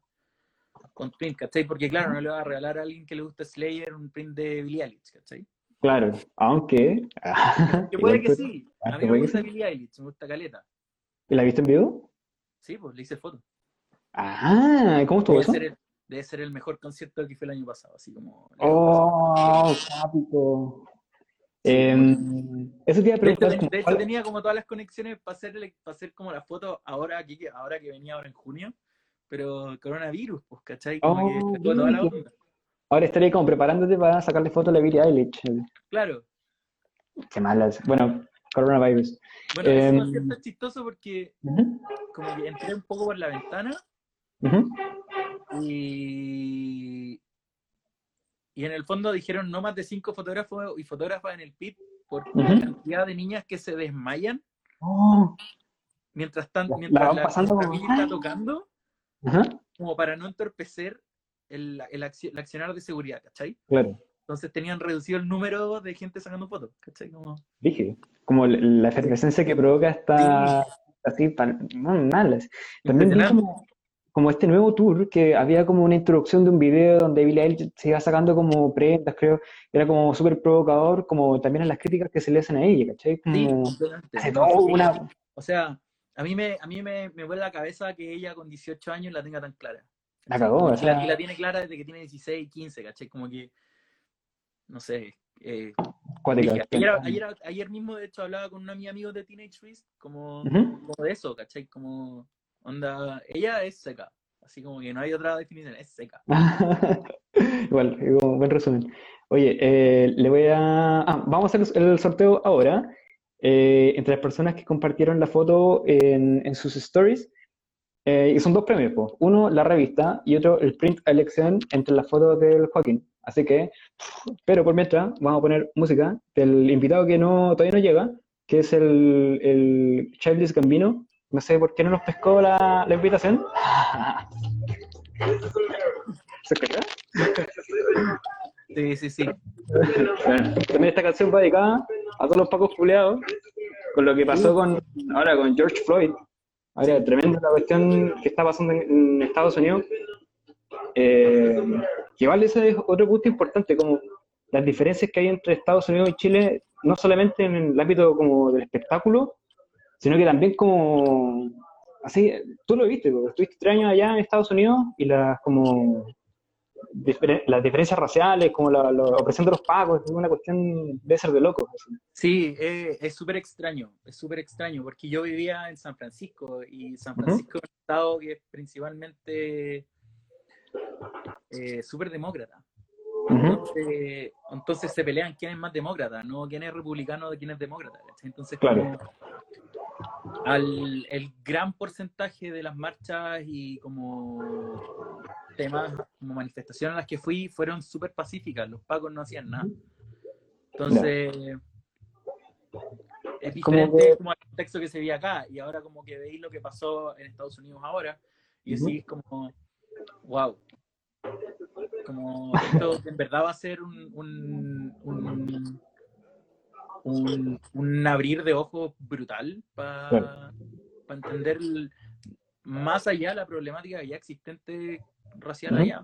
con print, ¿cachai? Porque claro, no le va a regalar a alguien que le guste Slayer un print de Billie Eilish, ¿cachai? Claro, aunque... Que puede que sí, ah, a mí me gusta. Billie Eilish, me gusta Caleta. ¿Y la viste en vivo? Sí, pues le hice foto. Ah, ¿cómo estuvo Debe eso? ser, el, debe ser el mejor concierto que fue el año pasado, así como... Oh, Em, eso te iba a De hecho, preguntar, como, de hecho, ¿cuál- tenía como todas las conexiones para hacer, para hacer como la foto ahora que, que- ahora que venía ahora en junio, pero coronavirus, pues, ¿cachai? Como que Oh, sacó toda la onda. ahora estaría como preparándote para sacarle foto a la Billie Eilish. Claro. Qué malas. Bueno, coronavirus. Bueno, concierto es chistoso porque como que entré un poco por la ventana ujú. y, y en el fondo dijeron no más de cinco fotógrafos y fotógrafas en el pit por la cantidad de niñas que se desmayan Oh, mientras, tan, La- la mientras van la, pasando la Billie está tocando, como para no entorpecer el, el, acci- el accionar de seguridad, ¿cachai? claro. Entonces tenían reducido el número de gente sacando fotos, ¿cachai? Como, Dije, como la- efervescencia que provoca esta así, pan- muy malas. También vi Impresionante. como, como este nuevo tour que había como una introducción de un video donde Billie Eilish se iba sacando como prendas, creo, era como súper provocador, como también en las críticas que se le hacen a ella, ¿cachai? sí, Como hace todo sí. una... O sea, a mí me, a mí me, me vuelve la cabeza que ella con 18 años la tenga tan clara. La cagó, o la- y la tiene clara desde que tiene 16, 15, ¿cachai? Como que, no sé. eh, dije, ayer, ayer, ayer mismo, de hecho, hablaba con una de mis amigos de Teenage Twist, como, como de eso, ¿cachai? Como, onda, ella es seca. Así como que no hay otra definición, es seca. Igual, digo, buen resumen. Oye, eh, le voy a... ah, vamos a hacer el sorteo ahora. Eh, entre las personas que compartieron la foto en, en sus stories, eh, y son dos premios. Uno, la revista, y otro, el print a elección entre las fotos del Joaquín. Así que, pero por mientras, vamos a poner música del invitado que no, todavía no llega, que es el, el Childish Gambino. No sé por qué no nos pescó la, la invitación. ¿Se escucha? Sí, sí, sí. Bueno, también esta canción va dedicada a todos los pacos culeados con lo que pasó con ahora con George Floyd. Ahora, tremenda la cuestión que está pasando en, en Estados Unidos. Eh, que vale ese es otro punto importante, como las diferencias que hay entre Estados Unidos y Chile, no solamente en el ámbito como del espectáculo, sino que también como así, tú lo viste, porque estuviste tres años allá en Estados Unidos y las como las diferencias raciales, como la, la opresión de los pagos, es una cuestión de ser de locos. Sí, eh, es súper extraño, es súper extraño, porque yo vivía en San Francisco y San. Francisco es un estado que es principalmente eh, súper demócrata. Entonces, entonces se pelean quién es más demócrata, no quién es republicano de quién es demócrata. Entonces, Claro. como al, el gran porcentaje de las marchas y como temas, como manifestaciones a las que fui, fueron súper pacíficas. Los pacos no hacían nada. Entonces, es Como diferente que- como el contexto que se veía acá. Y ahora como que veis lo que pasó en Estados Unidos ahora y decís como, wow. Como esto en verdad va a ser un, un, un, un- un abrir de ojos brutal para Claro. entender el- más allá la problemática ya existente racial allá.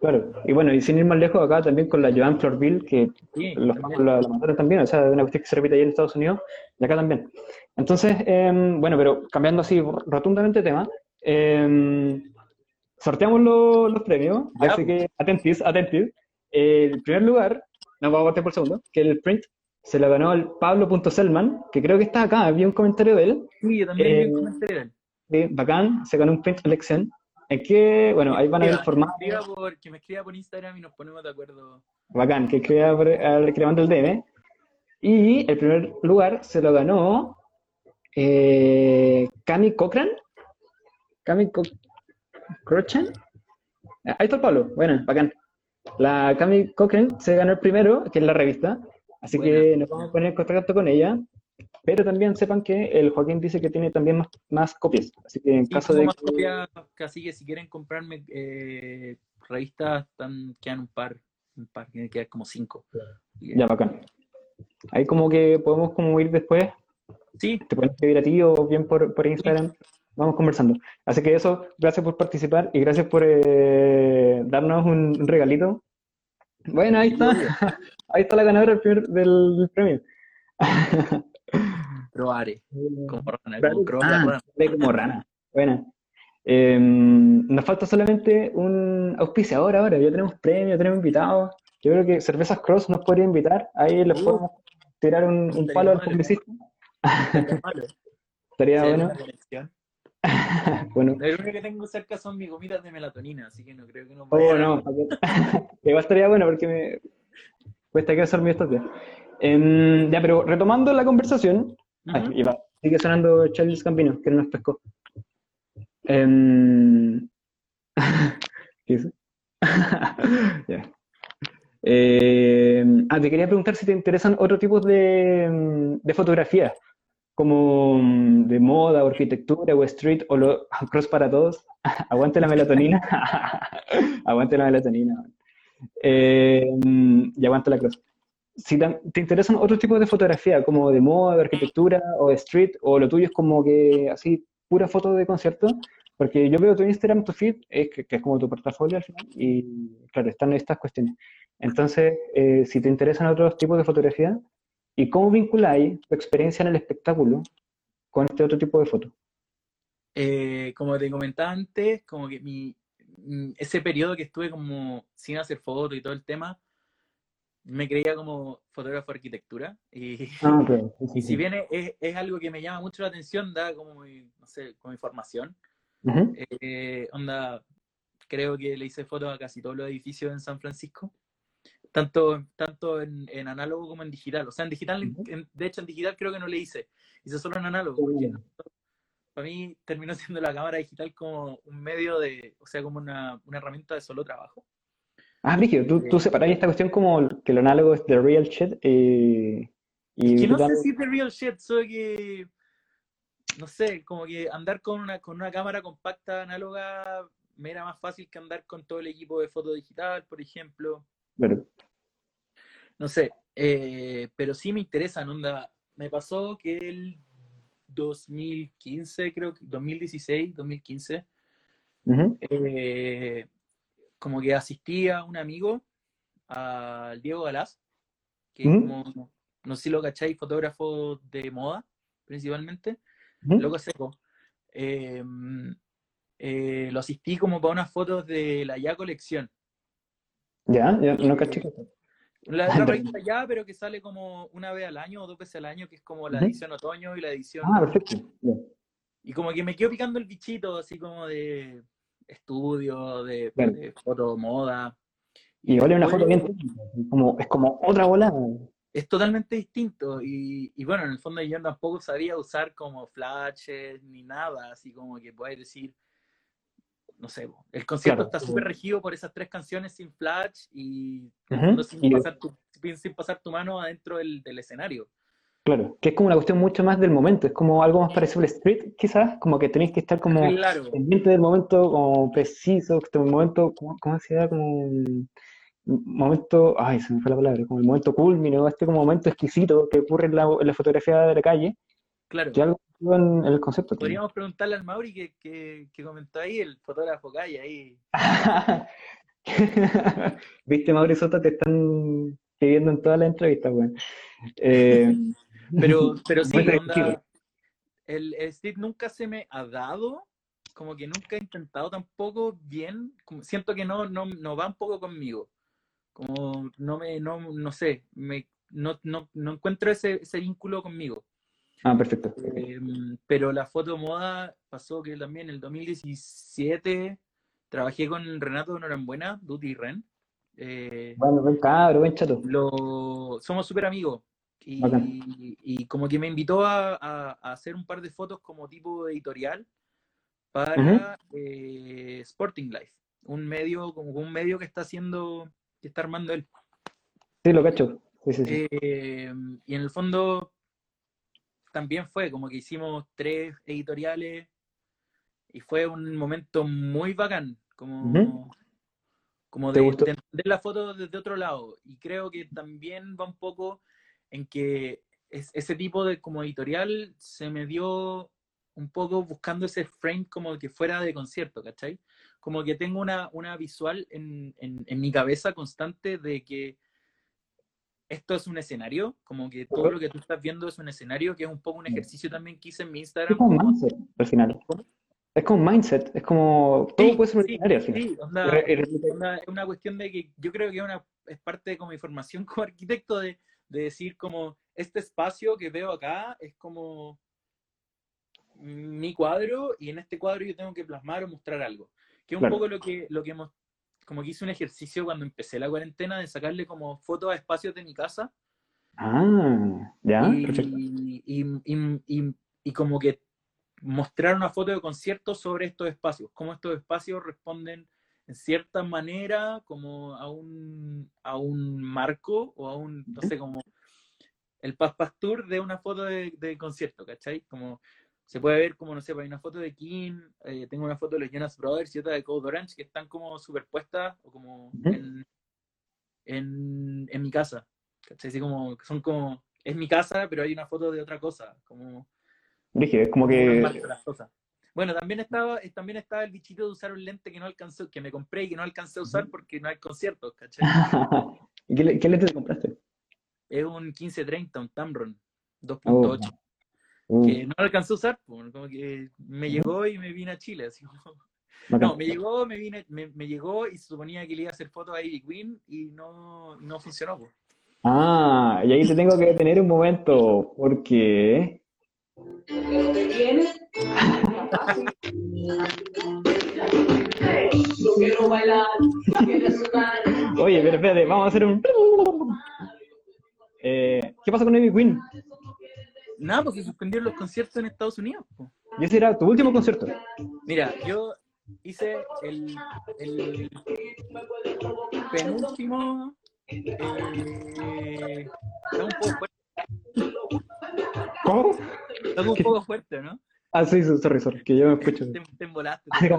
Claro, y bueno, y sin ir más lejos, acá también con la Joan Florville, que Sí, los también. la, la mataron también, o sea, es una cuestión que se repite ahí en Estados Unidos y acá también. Entonces, em, bueno, pero cambiando así rotundamente de tema, em, sorteamos lo- los premios, Ya, así pues. que atentis, atentis. El primer lugar, no vamos a partir por segundo, que el print se lo ganó el Pablo.selman, que creo que está acá, vi un comentario de él, Sí, yo también vi Eh, un comentario de él. de bacán, se ganó un print elección. En que, bueno, ahí van a ver el Que formato. me escriba por, que me escriba por Instagram y nos ponemos de acuerdo. Bacán, que crea por- al que le mando el DM. Y el primer lugar se lo ganó eh, Cami Cochran. Cami Co Crochan. Ah, Ahí está el Pablo. Bueno, bacán. La Cami Cochran se ganó el primero, que es la revista. Así que Buena. nos vamos a poner en contacto con ella. Pero también sepan que el Joaquín dice que tiene también más, más copias. Así que en Sí, caso de más que- copias, así que si quieren comprarme eh, revistas, están, quedan un par, un par, que quedar como cinco. Que- Ya, bacán. Ahí como que podemos como ir después Sí, te pueden escribir a ti o bien por, por Instagram. Vamos conversando. Así que eso, gracias por participar y gracias por eh, darnos un regalito. Bueno, ahí está. Ahí está la ganadora del, primer- del- premio. probaré. Como rana, como Ah, rana. sale como rana. Buena. Eh, nos falta solamente un auspiciador ahora. Ya tenemos premio, tenemos invitados. Yo creo que Cervezas Cross nos podría invitar. Ahí les Uh, podemos tirar un, palo al publicista. Estaría bueno. Bueno, Lo único que tengo cerca son mis gomitas de melatonina, así que no creo que Oh, vaya a- no. Igual estaría bueno porque me cuesta que mi estos días. Ya, pero retomando la conversación, sigue sonando Charles Campino, que no nos pescó. Em, ¿qué hizo? Ya. Em, ah, te quería preguntar si te interesan otro tipo de, de fotografía, como mm, de moda, o arquitectura, o street, o lo, cross para todos. Aguante la melatonina. Aguante la melatonina. Eh, y aguante la cross. Si te interesan otros tipos de fotografía, como de moda, de arquitectura, o de street, o lo tuyo es como que así, pura foto de concierto, porque yo veo tu Instagram, tu feed, es que, que es como tu portafolio al final, y claro, están estas cuestiones. Entonces, eh, si te interesan otros tipos de fotografía, ¿y cómo vinculáis tu experiencia en el espectáculo con este otro tipo de fotos? Eh, como te comentaba antes, como que mi, ese periodo que estuve como sin hacer fotos y todo el tema, me creía como fotógrafo de arquitectura. Y, Ah, claro. sí, sí, y si bien es, es algo que me llama mucho la atención, da como, mi, no sé, como información. Ujú. Eh, onda, creo que le hice fotos a casi todos los edificios en San Francisco, tanto, tanto en, en análogo como en digital. O sea, en digital, en- Ujú. en- de hecho, en digital creo que no le hice, hice solo en análogo. Porque bueno. para mí terminó siendo la cámara digital como un medio de, o sea, como una, una herramienta de solo trabajo. Ah, Brígido, tú, tú separas esta cuestión como que lo análogo es the real shit eh, y que no sé si es de real shit, solo que, no sé, como que andar con una, con una cámara compacta análoga me era más fácil que andar con todo el equipo de foto digital, por ejemplo. Claro. No sé, eh, pero sí me interesan, onda. Me pasó que el 2015, creo que 2016, 2015, Ujú. eh, como que asistí a un amigo, al Diego Galás, que como, no sé si lo cacháis, fotógrafo de moda, principalmente, Ujú. loco seco. Eh, eh, lo asistí como para unas fotos de la Ya colección. Ya, ya, no caché. La, la revista ya, pero que sale como una vez al año o dos veces al año, que es como la edición otoño y la edición. Ah, perfecto. Y como que me quedo picando el bichito, así como de estudio, de, de foto, moda. Y vale una foto bien como, es como otra bola. Es totalmente distinto. Y, y bueno, en el fondo yo tampoco sabía usar como flashes ni nada, así como que puedes decir, no sé, el concierto Claro. está súper regido por esas tres canciones sin flash y Ujú. fondo sin, Y- pasar tu, sin pasar tu mano adentro del, del escenario. Claro, que es como una cuestión mucho más del momento, es como algo más parecido al street, quizás, como que tenéis que estar como Claro. pendiente del momento, como preciso, que este momento, ¿cómo, cómo se llama? Como un momento, ay, se me fue la palabra, como el momento culmine, o este como momento exquisito que ocurre en la, en la fotografía de la calle, Claro. que es algo en el concepto. Podríamos preguntarle al Mauri que, que, que comentó ahí, el fotógrafo calle ahí. Viste, Mauricio Soto, te están pidiendo en todas las entrevistas, weón. Eh, Pero, pero sí, onda, el, el street nunca se me ha dado, como que nunca he intentado tampoco bien, como siento que no, no, no va un poco conmigo. Como no me, no, no sé, me, no, no, no encuentro ese, ese vínculo conmigo. Ah, perfecto. Eh, pero la foto moda pasó que también en el 2017 trabajé con Renato Norambuena, Duty Ren. Eh, Bueno, buen cabro, buen chato. lo, somos súper amigos. Y, y como que me invitó a, a- a hacer un par de fotos como tipo editorial para eh, Sporting Life, un medio, como un medio que está haciendo, que está armando él. Sí, lo cacho. Sí, sí, sí. Eh, y en el fondo también fue como que hicimos tres editoriales y fue un momento muy bacán, como, como ¿Te de, entender la foto desde otro lado. Y creo que también va un poco en que es- ese tipo de como editorial se me dio un poco buscando ese frame como que fuera de concierto, ¿cachai? Como que tengo una, una visual en, en, en mi cabeza constante de que esto es un escenario, como que todo lo que tú estás viendo es un escenario, que es un poco un ejercicio también que hice en mi Es Instagram. como un mindset al final. ¿Cómo? Es como un mindset. Es como. Todo Sí, puede ser un sí, escenario al final. sí, onda, es una cuestión de que yo creo que es, una, es parte de como mi formación como arquitecto de, de decir como este espacio que veo acá es como mi cuadro y en este cuadro yo tengo que plasmar o mostrar algo. Que es un Claro. poco lo que, lo que hemos, como que hice un ejercicio cuando empecé la cuarentena de sacarle como fotos a espacios de mi casa Ah, ya, y, perfecto. y, y- y- y como que mostrar una foto de concierto sobre estos espacios, cómo estos espacios responden en cierta manera como a un, a un marco o a un, no sé, como el Paz Tour de una foto de, de concierto, ¿cachai? Como se puede ver como, no sé, hay una foto de King, eh, tengo una foto de los Jonas Brothers y otra de Code Orange que están como superpuestas o como en, en, en mi casa, ¿cachai? Así como, son como, es mi casa, pero hay una foto de otra cosa, como Dije, es como que. enmarca las cosas. Bueno, también estaba, eh, también estaba el bichito de usar un lente que no alcancé, que me compré y que no alcancé a usar porque no hay conciertos, ¿cachai? ¿Y qué, qué lente te compraste? Es un 1530, un Tamron Oh, 2.8, uh, que no lo alcancé a usar, pues, como que me Ujú. llegó y me vine a Chile, así como-. No, me llegó, me vine, me, me llegó y se suponía que le iba a hacer fotos a Ivy Queen y no, no funcionó, pues. Ah, y ahí te tengo que detener un momento, porque. Pero te tienes. Yo quiero bailar, quiero. Oye, pero espérate, vamos a hacer un. Eh, ¿qué pasa con Ivy Queen? Nada, porque suspendieron los conciertos en Estados Unidos. Y ese era tu último concierto. Mira, yo hice el, el penúltimo. Eh, está un poco fuerte, ¿Cómo? está un poco fuerte, ¿no? Ah, sí, sorry, sorry, que yo me escucho. Te, te embolaste. Te.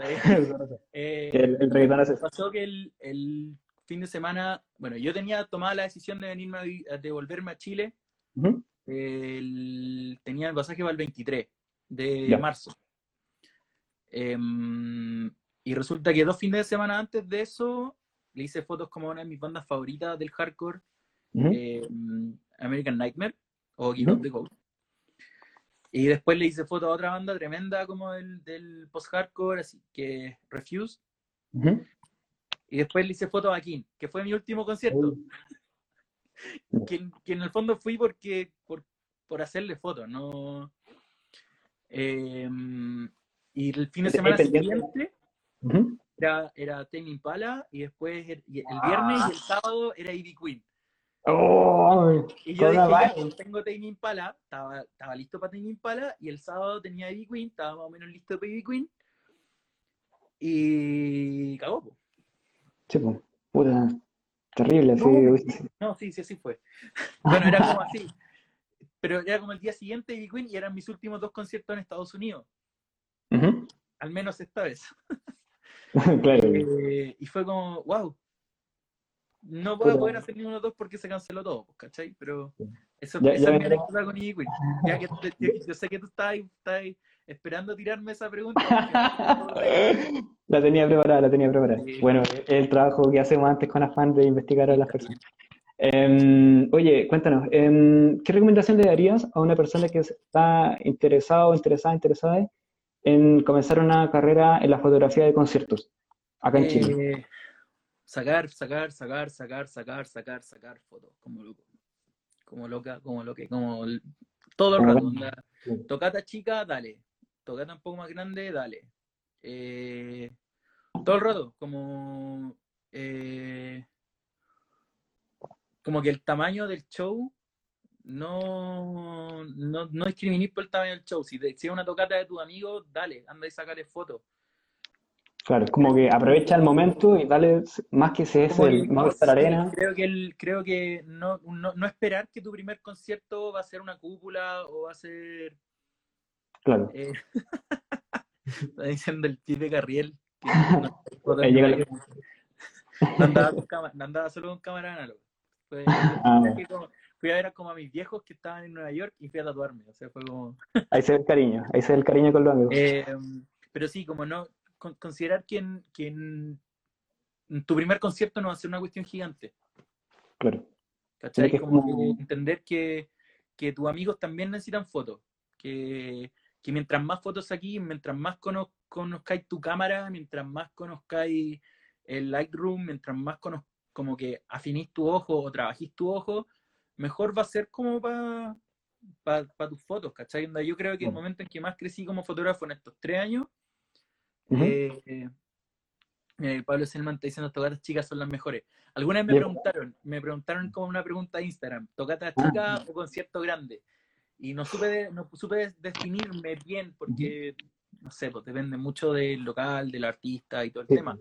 Eh, el, el reggaetón hace eso. pasó que el, el fin de semana, bueno, yo tenía tomada la decisión de venirme a, a devolverme a Chile. Ujú. El- tenía el pasaje para el 23 de marzo. Em, y resulta que dos fines de semana antes de eso, le hice fotos como una de mis bandas favoritas del hardcore, em, American Nightmare o Give Ujú. Up the Ghost. Y después le hice fotos a otra banda tremenda como del, del post-hardcore, así que Refuse. Y después le hice fotos a King, que fue mi último concierto. que, que en el fondo fui porque por, por hacerle fotos, no. Eh, y el fin de semana siguiente Ujú. era, era Tame Impala y después el, y el viernes y el sábado era Ivy Queen. Oh, Y yo dije, vibe. pues, tengo Tame Impala, estaba, estaba listo para Tame Impala y el sábado tenía Ivy Queen, estaba más o menos listo para Ivy Queen. Y cagó, po. sí, po. puta, terrible, así. No. sí. No, sí, sí, así fue. Bueno, era como así. Pero era como el día siguiente Ivy Queen y eran mis últimos dos conciertos en Estados Unidos. Ujú. Al menos esta vez. Claro. Eh, y fue como, wow. No voy a poder hacer ninguno de los dos porque se canceló todo, pues, ¿cachai? Pero, Eso, Ya- esa ya es mi anécdota con Iggy Queen. Ya que yo sé que tú estás, ahí- estás ahí esperando tirarme esa pregunta. La tenía preparada, la tenía preparada. Sí. Bueno, el trabajo que hacemos antes con afán de investigar a las personas. Em, oye, cuéntanos, em, ¿qué recomendación le darías a una persona que está interesado, interesada, interesada en comenzar una carrera en la fotografía de conciertos acá en Chile? Eh, sacar, sacar, sacar, sacar, sacar, sacar, sacar fotos, como loco. Como loca, como lo que, como todo el rato. loca. Tocata chica, dale. Tocata un poco más grande, dale. Eh, todo el rato, como eh, como que el tamaño del show no, no, no discriminís por el tamaño del show. Si, te- si es una tocata de tus amigos, dale, anda y sacarle fotos. Claro, es como que aprovecha el momento y dale, más que si es el Movistar sí, Arena, Creo que, el, creo que no, no, no esperar que tu primer concierto va a ser una cúpula o va a ser. Claro. eh, está diciendo el pibe de Carriel. Que no, no andaba, con cámara- no andaba solo con cámara análoga. Fue- Ah, fui como- fui a ver a como a mis viejos que estaban en Nueva York y fui a tatuarme. O sea, fue como. ahí se ve el cariño, ahí se ve el cariño con los amigos. Eh, pero sí, como no, con- considerar que, en, que en- en tu primer concierto no va a ser una cuestión gigante. Claro. ¿Cachai? que Como entender que, que tus amigos también necesitan fotos. Que, que mientras más fotos aquí, mientras más cono- conozcáis tu cámara, mientras más conozcáis el Lightroom, mientras más cono- como que afinís tu ojo o trabajís tu ojo, mejor va a ser como para pa, tus fotos, ¿cachai? Yo creo que el Mm. momento en que más crecí como fotógrafo en estos tres años, eh, eh, eh, Pablo Selman está diciendo tocatas chicas son las mejores. Algunas me preguntaron, me preguntaron como una pregunta de Instagram, tocatas Ah. chicas o concierto grande. Y no supe, de- no supe de- definirme bien porque, no sé, pues depende mucho del local, del artista y todo el Sí. tema.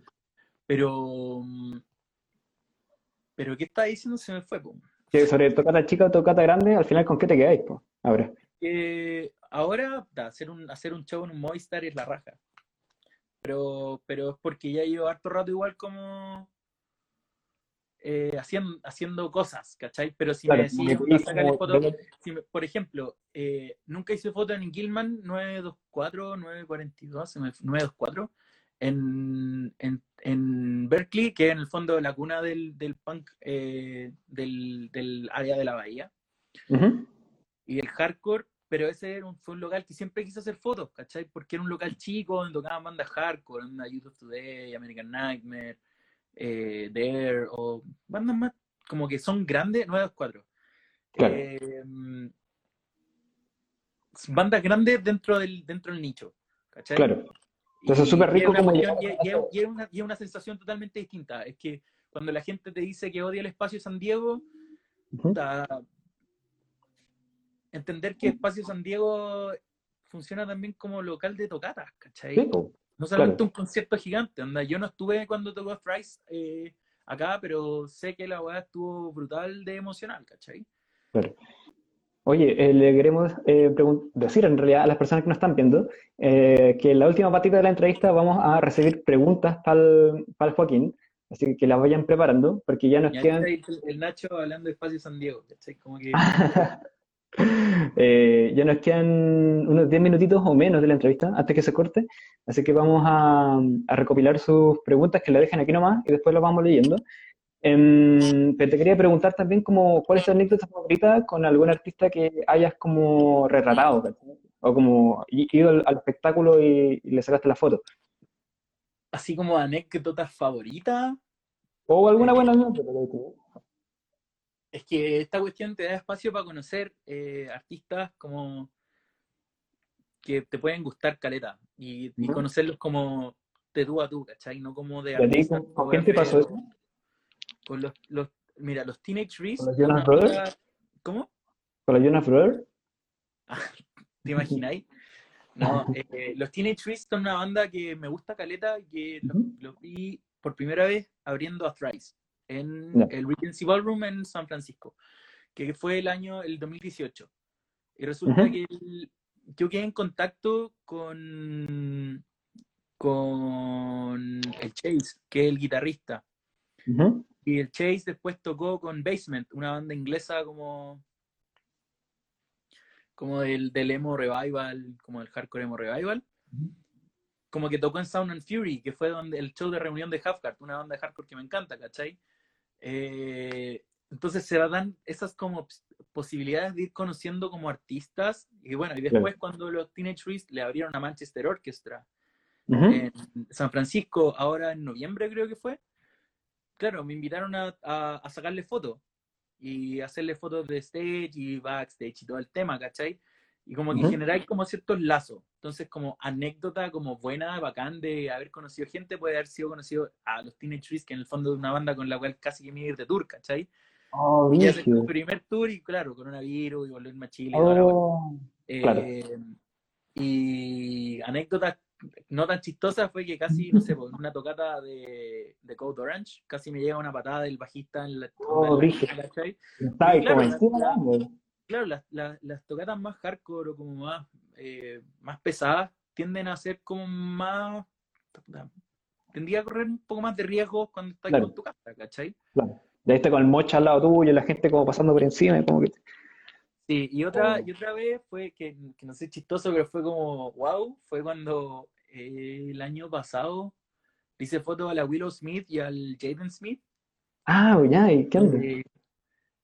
Pero, mm, pero ¿qué está diciendo? Se me fue. po. Que sobre tocata chica o tocata grande, al final, ¿con qué te quedáis, po? Ahora. ahora da, hacer, un, hacer un show en un Movistar es la raja. Pero, pero es porque ya llevo harto rato igual como eh, haciendo, haciendo cosas, ¿cachai? Pero si Claro, me decís, sacarle fotos, de- si me- por ejemplo, eh, nunca hice foto en Gilman 924, 942, se me- 924, en, en, en Berkeley, que es en el fondo la cuna del, del punk eh, del, del área de la bahía Ujú. y el hardcore, pero ese era un, fue un local que siempre quise hacer fotos, ¿cachai? Porque era un local chico donde tocaban bandas hardcore, onda Youth of Today, American Nightmare, eh, Dare, o bandas más como que son grandes, 924. Claro. Eh, bandas grandes dentro del, dentro del nicho, ¿cachai? Claro. Entonces, Y- súper rico es como cuestión- y- y es- y es una, y es una sensación totalmente distinta. Es que cuando la gente te dice que odia el espacio San Diego, entender que Espacio San Diego funciona también como local de tocatas, ¿cachai? Sí. No solamente claro. un concierto gigante, onda. Yo no estuve cuando tocó Fries eh, acá, pero sé que la weá estuvo brutal de emocional, ¿cachai? Claro. Oye, eh, le queremos eh, decir en realidad a las personas que nos están viendo eh, que en la última patita de la entrevista vamos a recibir preguntas para el Joaquín, así que que las vayan preparando, porque ya nos Y ahí quedan, está el, el Nacho hablando de Espacio San Diego, ¿cachai? Como que eh, ya nos quedan unos 10 minutitos o menos de la entrevista antes que se corte, así que vamos a, a recopilar sus preguntas que la dejen aquí nomás y después las vamos leyendo. Em, pero te quería preguntar también como, ¿cuál es tu anécdota favorita con algún artista que hayas como retratado. O como ido al, al espectáculo y, y le sacaste la foto. así como anécdotas favoritas, O alguna buena anécdota. Es que esta cuestión te da espacio para conocer eh, artistas como que te pueden gustar caleta y, conocerlos como de tú a tú, ¿cachai? No como de ¿Y a ti artistas con, con quién te pasó eso? Con los, los, mira, los Teenage Reese. ¿Con los Jonas Brothers? ¿Cómo? ¿Con la Jonas Brothers? ¿Te imagináis? No, eh, los Teenage Reese son una banda que me gusta caleta y que los, Ujú. los vi por primera vez abriendo a Thrice en el Regency Ballroom en San Francisco, que fue el año, el 2018. Y resulta Ujú. que el- yo quedé en contacto con, con el Chase, que es el guitarrista. Ujú. Y el Chase después tocó con Basement, una banda inglesa como como del, del emo revival, como del hardcore emo revival, como que tocó en Sound and Fury, que fue donde el show de reunión de Halfgard, una banda de hardcore que me encanta, ¿cachai? Eh, entonces se dan esas como posibilidades de ir conociendo como artistas, y bueno, y después cuando los Teenage Priest le abrieron a Manchester Orchestra, Ujú. en San Francisco, ahora en noviembre creo que fue, claro, me invitaron a, a, a sacarle fotos y hacerle fotos de stage y backstage y todo el tema, ¿cachai? Y como que Ujú. generar como ciertos lazos. Entonces, como anécdota, como buena, bacán de haber conocido gente, puede haber sido conocido a los Teenage Trees, que en el fondo es una banda con la cual casi que me ir de tour, ¿cachai? Oh, Y hacer el primer tour y claro, coronavirus y volverme a Chile y toda la. Oh, claro. Eh, y anécdotas no tan chistosas fue que casi, no sé, por una tocata de, de Code Orange, casi me llega una patada del bajista en la, Oh, en la- ¿no? Claro, las, las, las tocatas más hardcore o como más, eh, más pesadas tienden a ser como más... Tendría a correr un poco más de riesgo cuando estás Claro. con tu casa, ¿cachai? Claro. De ahí está con el mocha al lado tuyo, la gente como pasando por encima, y como que. Sí, y otra, Oh. y otra vez fue que, que no sé chistoso, pero fue como, wow, fue cuando eh, el año pasado hice foto a la Willow Smith y al Jaden Smith. Ah, ya, ¿y qué onda? eh,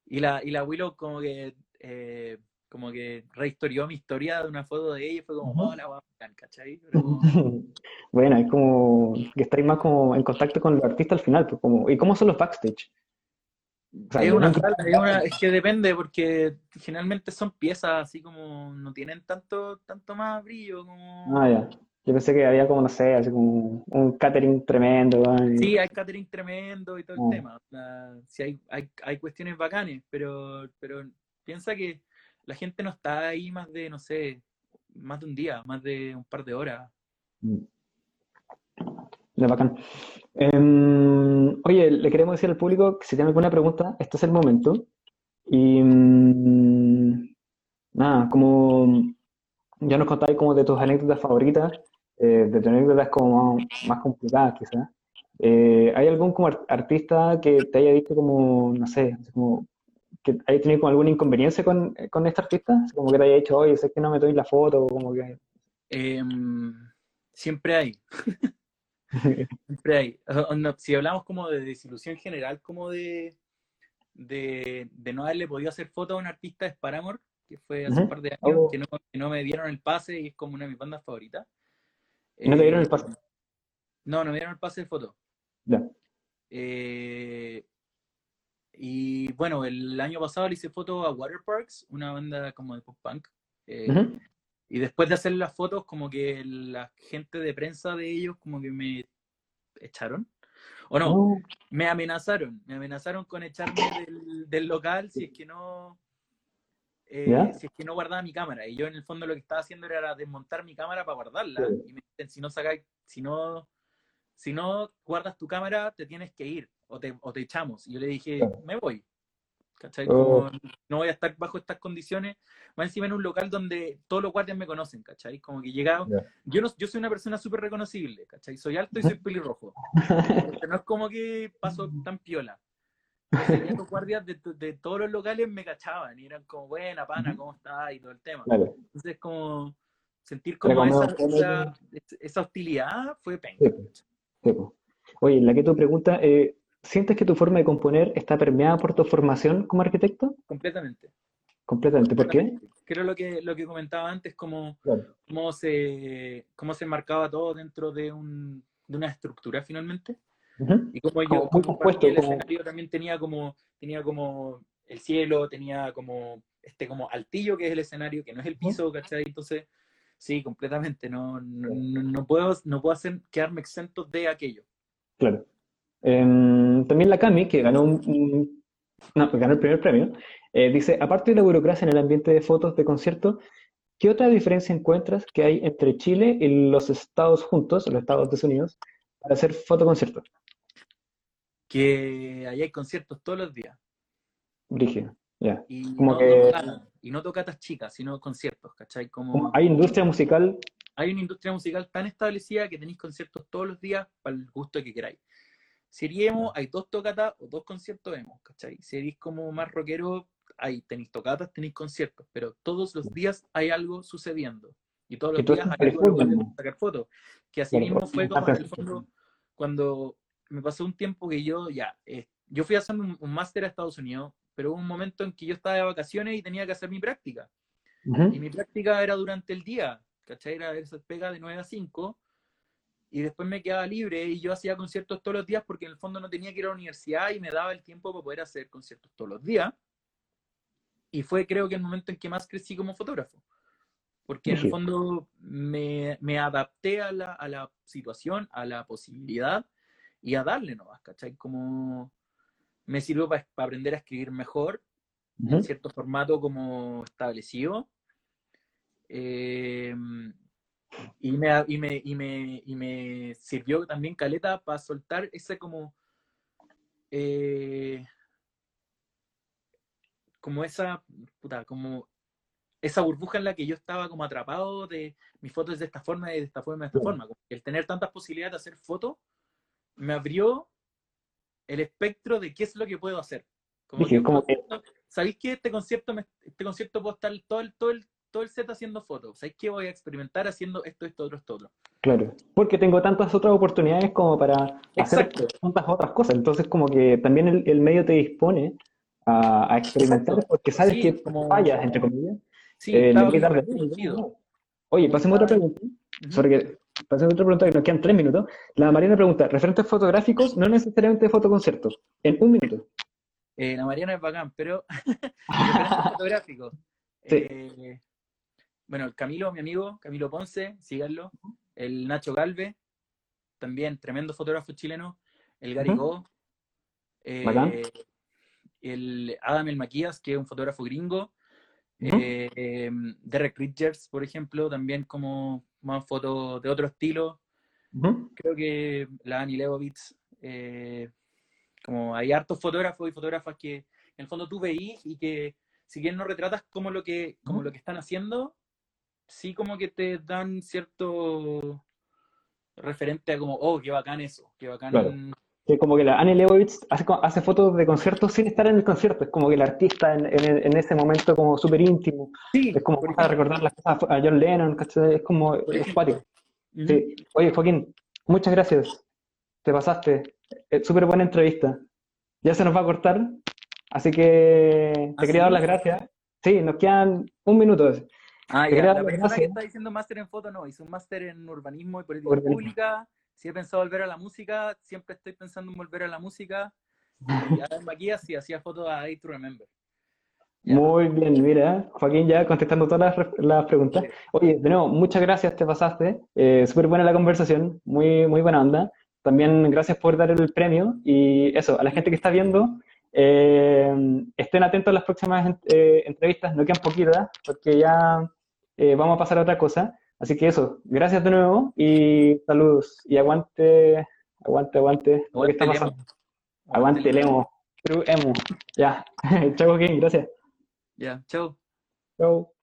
y, la, y la Willow como que, eh, como que rehistorió mi historia de una foto de ella y fue como, Ujú. hola, bacán, ¿cachai? Pero como- Bueno, es como que estáis más como en contacto con los artistas al final, pues como, ¿y cómo son los backstage? O sea, es, una, es, una- es que depende, porque generalmente son piezas así como no tienen tanto, tanto más brillo como... Ah, ya. Yo pensé que había como, no sé, así como un catering tremendo, Sí, hay catering tremendo y todo el Ah. tema. o sea, sí, hay, hay, hay cuestiones bacanes, pero, pero piensa que la gente no está ahí más de, no sé, más de un día, más de un par de horas. Mm. Ya, bacán. Em, oye, le queremos decir al público que si tiene alguna pregunta, este es el momento. Y mm, nada, como ya nos contáis como de tus anécdotas favoritas, eh, de tus anécdotas como más complicadas quizás. Eh, ¿hay algún como ar- artista que te haya dicho como, no sé, como que haya tenido como alguna inconveniencia con, con este artista? Como que te haya dicho, oye, sé que no me doy la foto, o como que... Em, siempre hay, siempre hay. Si hablamos como de desilusión general, como de, de, de no haberle podido hacer foto a un artista es Paramore, que fue hace un par de años, Oh. que, no, que no me dieron el pase y es como una de mis bandas favoritas. ¿Y no te dieron el Eh, pase? No, no me dieron el pase de foto. Ya. Eh, y bueno, el año pasado le hice foto a Waterparks, una banda como de pop punk. Eh. Y después de hacer las fotos, como que la gente de prensa de ellos como que me echaron. O no, Oh, me amenazaron. Me amenazaron con echarme del, del local si es que no eh, si es que no guardaba mi cámara. Y yo en el fondo lo que estaba haciendo era desmontar mi cámara para guardarla. Sí. Y me dicen, si no sacáis, si no, si no guardas tu cámara, te tienes que ir o te, o te echamos. Y yo le dije, me voy. ¿Cachai? Oh. Como no voy a estar bajo estas condiciones, más encima en un local donde todos los guardias me conocen, ¿cachai? Como que llegado, Ya. yo, no, yo soy una persona súper reconocible, ¿cachai? Soy alto y soy pelirrojo. Pero no es como que paso tan piola. Entonces, estos guardias de, de todos los locales me cachaban y eran como, buena, pana, ¿cómo estás? Y todo el tema. Claro. Entonces, como sentir como esa, esa, esa hostilidad fue penca. Sí. Sí. Oye, la que tu pregunta, eh, ¿sientes que tu forma de componer está permeada por tu formación como arquitecto? Completamente. Completamente. ¿Por qué? Creo lo que, lo que comentaba antes, como Claro. cómo se, cómo se marcaba todo dentro de, un, de una estructura finalmente. Ujú. Y como yo, Como muy como compuesto, el como- escenario también tenía como, tenía como el cielo, tenía como este como altillo que es el escenario, que no es el piso, ¿cachai? Entonces, sí, completamente, no, no- no puedo, no puedo hacer, quedarme exento de aquello. Claro. Em, también la Cami, que ganó un, un- no, ganó el primer premio, eh, dice, aparte de la burocracia en el ambiente de fotos de concierto, ¿qué otra diferencia encuentras que hay entre Chile y los Estados juntos, los Estados Unidos, para hacer fotoconciertos? Que allá hay conciertos todos los días. Brígido, ya. Y Como no, que- y no tocatas chicas, sino conciertos, ¿cachai? Como hay industria musical, hay una industria musical tan establecida que tenéis conciertos todos los días para el gusto que queráis. Si eres emo, hay dos tocatas o dos conciertos emo, ¿cachai? Si eres como más rockero, hay tenéis tocatas, tenéis conciertos, pero todos los días hay algo sucediendo. Y todos los días hay algo ¿no? sacar fotos. Que así mismo fue como en el fondo cuando me pasó un tiempo que yo ya, eh, yo fui a hacer un, un máster a Estados Unidos, pero hubo un momento en que yo estaba de vacaciones y tenía que hacer mi práctica. Y Ujú. mi práctica era durante el día, ¿cachai? Era esa pega de 9 a 5. Y después me quedaba libre y yo hacía conciertos todos los días porque en el fondo no tenía que ir a la universidad y me daba el tiempo para poder hacer conciertos todos los días. Y fue creo que el momento en que más crecí como fotógrafo. Porque en el fondo me, me adapté a la, a la situación, a la posibilidad y a darle nomás, ¿cachai? Como me sirvió para aprender a escribir mejor Ujú. en cierto formato como establecido. Eh, y, me, y, me, y, me, y me sirvió también caleta para soltar ese como eh, como esa puta, como esa burbuja en la que yo estaba como atrapado de mis fotos de esta forma y de esta forma y de esta Claro. forma. El tener tantas posibilidades de hacer fotos me abrió el espectro de qué es lo que puedo hacer. Como Dije, que como que- ¿Sabéis que este concierto, me- este concierto puedo estar todo el, todo el, todo el set haciendo fotos? ¿Sabéis que voy a experimentar haciendo esto, esto, otro, esto, otro? Claro, porque tengo tantas otras oportunidades como para hacer tantas otras cosas. Entonces, como que también el, el medio te dispone a, a experimentar Exacto. porque sabes Sí, que como- fallas, entre comillas. Sí, eh. ¿no? Oye, pasemos a otra pregunta. Ujú. Sorry que- pasemos a otra pregunta que nos quedan tres minutos. La Mariana pregunta, referentes fotográficos, no necesariamente de fotoconciertos, en un minuto. Eh, la Mariana es bacán, pero fotográficos. Sí. Eh, bueno, el Camilo, mi amigo, Camilo Ponce, síganlo. El Nacho Galve, también tremendo fotógrafo chileno. El Gary Ujú. Go. Eh, el Adam El Maquías, que es un fotógrafo gringo. Eh, eh, Derek Richards, por ejemplo, también como más fotos de otro estilo. Creo que la Annie Leibovitz, eh, como hay hartos fotógrafos y fotógrafas que en el fondo tú veís y que si bien no retratas como lo que, como lo que están haciendo, sí como que te dan cierto referente a como, oh, qué bacán eso, qué bacán. Claro. Que como que la Annie Leibovitz hace, fotos de conciertos sin estar en el concierto. Es como que el artista en, en- en ese momento como súper íntimo. Sí, Es como para recordar las cosas a John Lennon. Es como es cuático. Sí. Oye, Joaquín, muchas gracias. Te pasaste. Eh, Súper buena entrevista. Ya se nos va a cortar, así que te ¿Ah, quería dar las gracias. Sí, nos quedan un minuto. Ah, ya, la persona que está diciendo máster en foto no, hizo un máster en urbanismo y política Urbanismo. pública. Si he pensado volver a la música, siempre estoy pensando en volver a la música. Y Adam Maquías sí hacía fotos a Day to Remember. Ya. Muy bien, mira, Joaquín ya contestando todas las, las preguntas. Sí. Oye, de nuevo, muchas gracias, te pasaste. Eh, súper buena la conversación, muy, muy buena onda. También gracias por dar el premio. Y eso, a la gente que está viendo, eh, estén atentos a las próximas eh, entrevistas, no quedan poquitas, porque ya eh, vamos a pasar a otra cosa. Así que eso, gracias de nuevo y saludos. Y aguante, aguante, aguante lo que está Aguante, pasando. Lemo. Aguante el emo, true emo. Ya, chao, Joaquín, gracias. Ya, chao. Chao.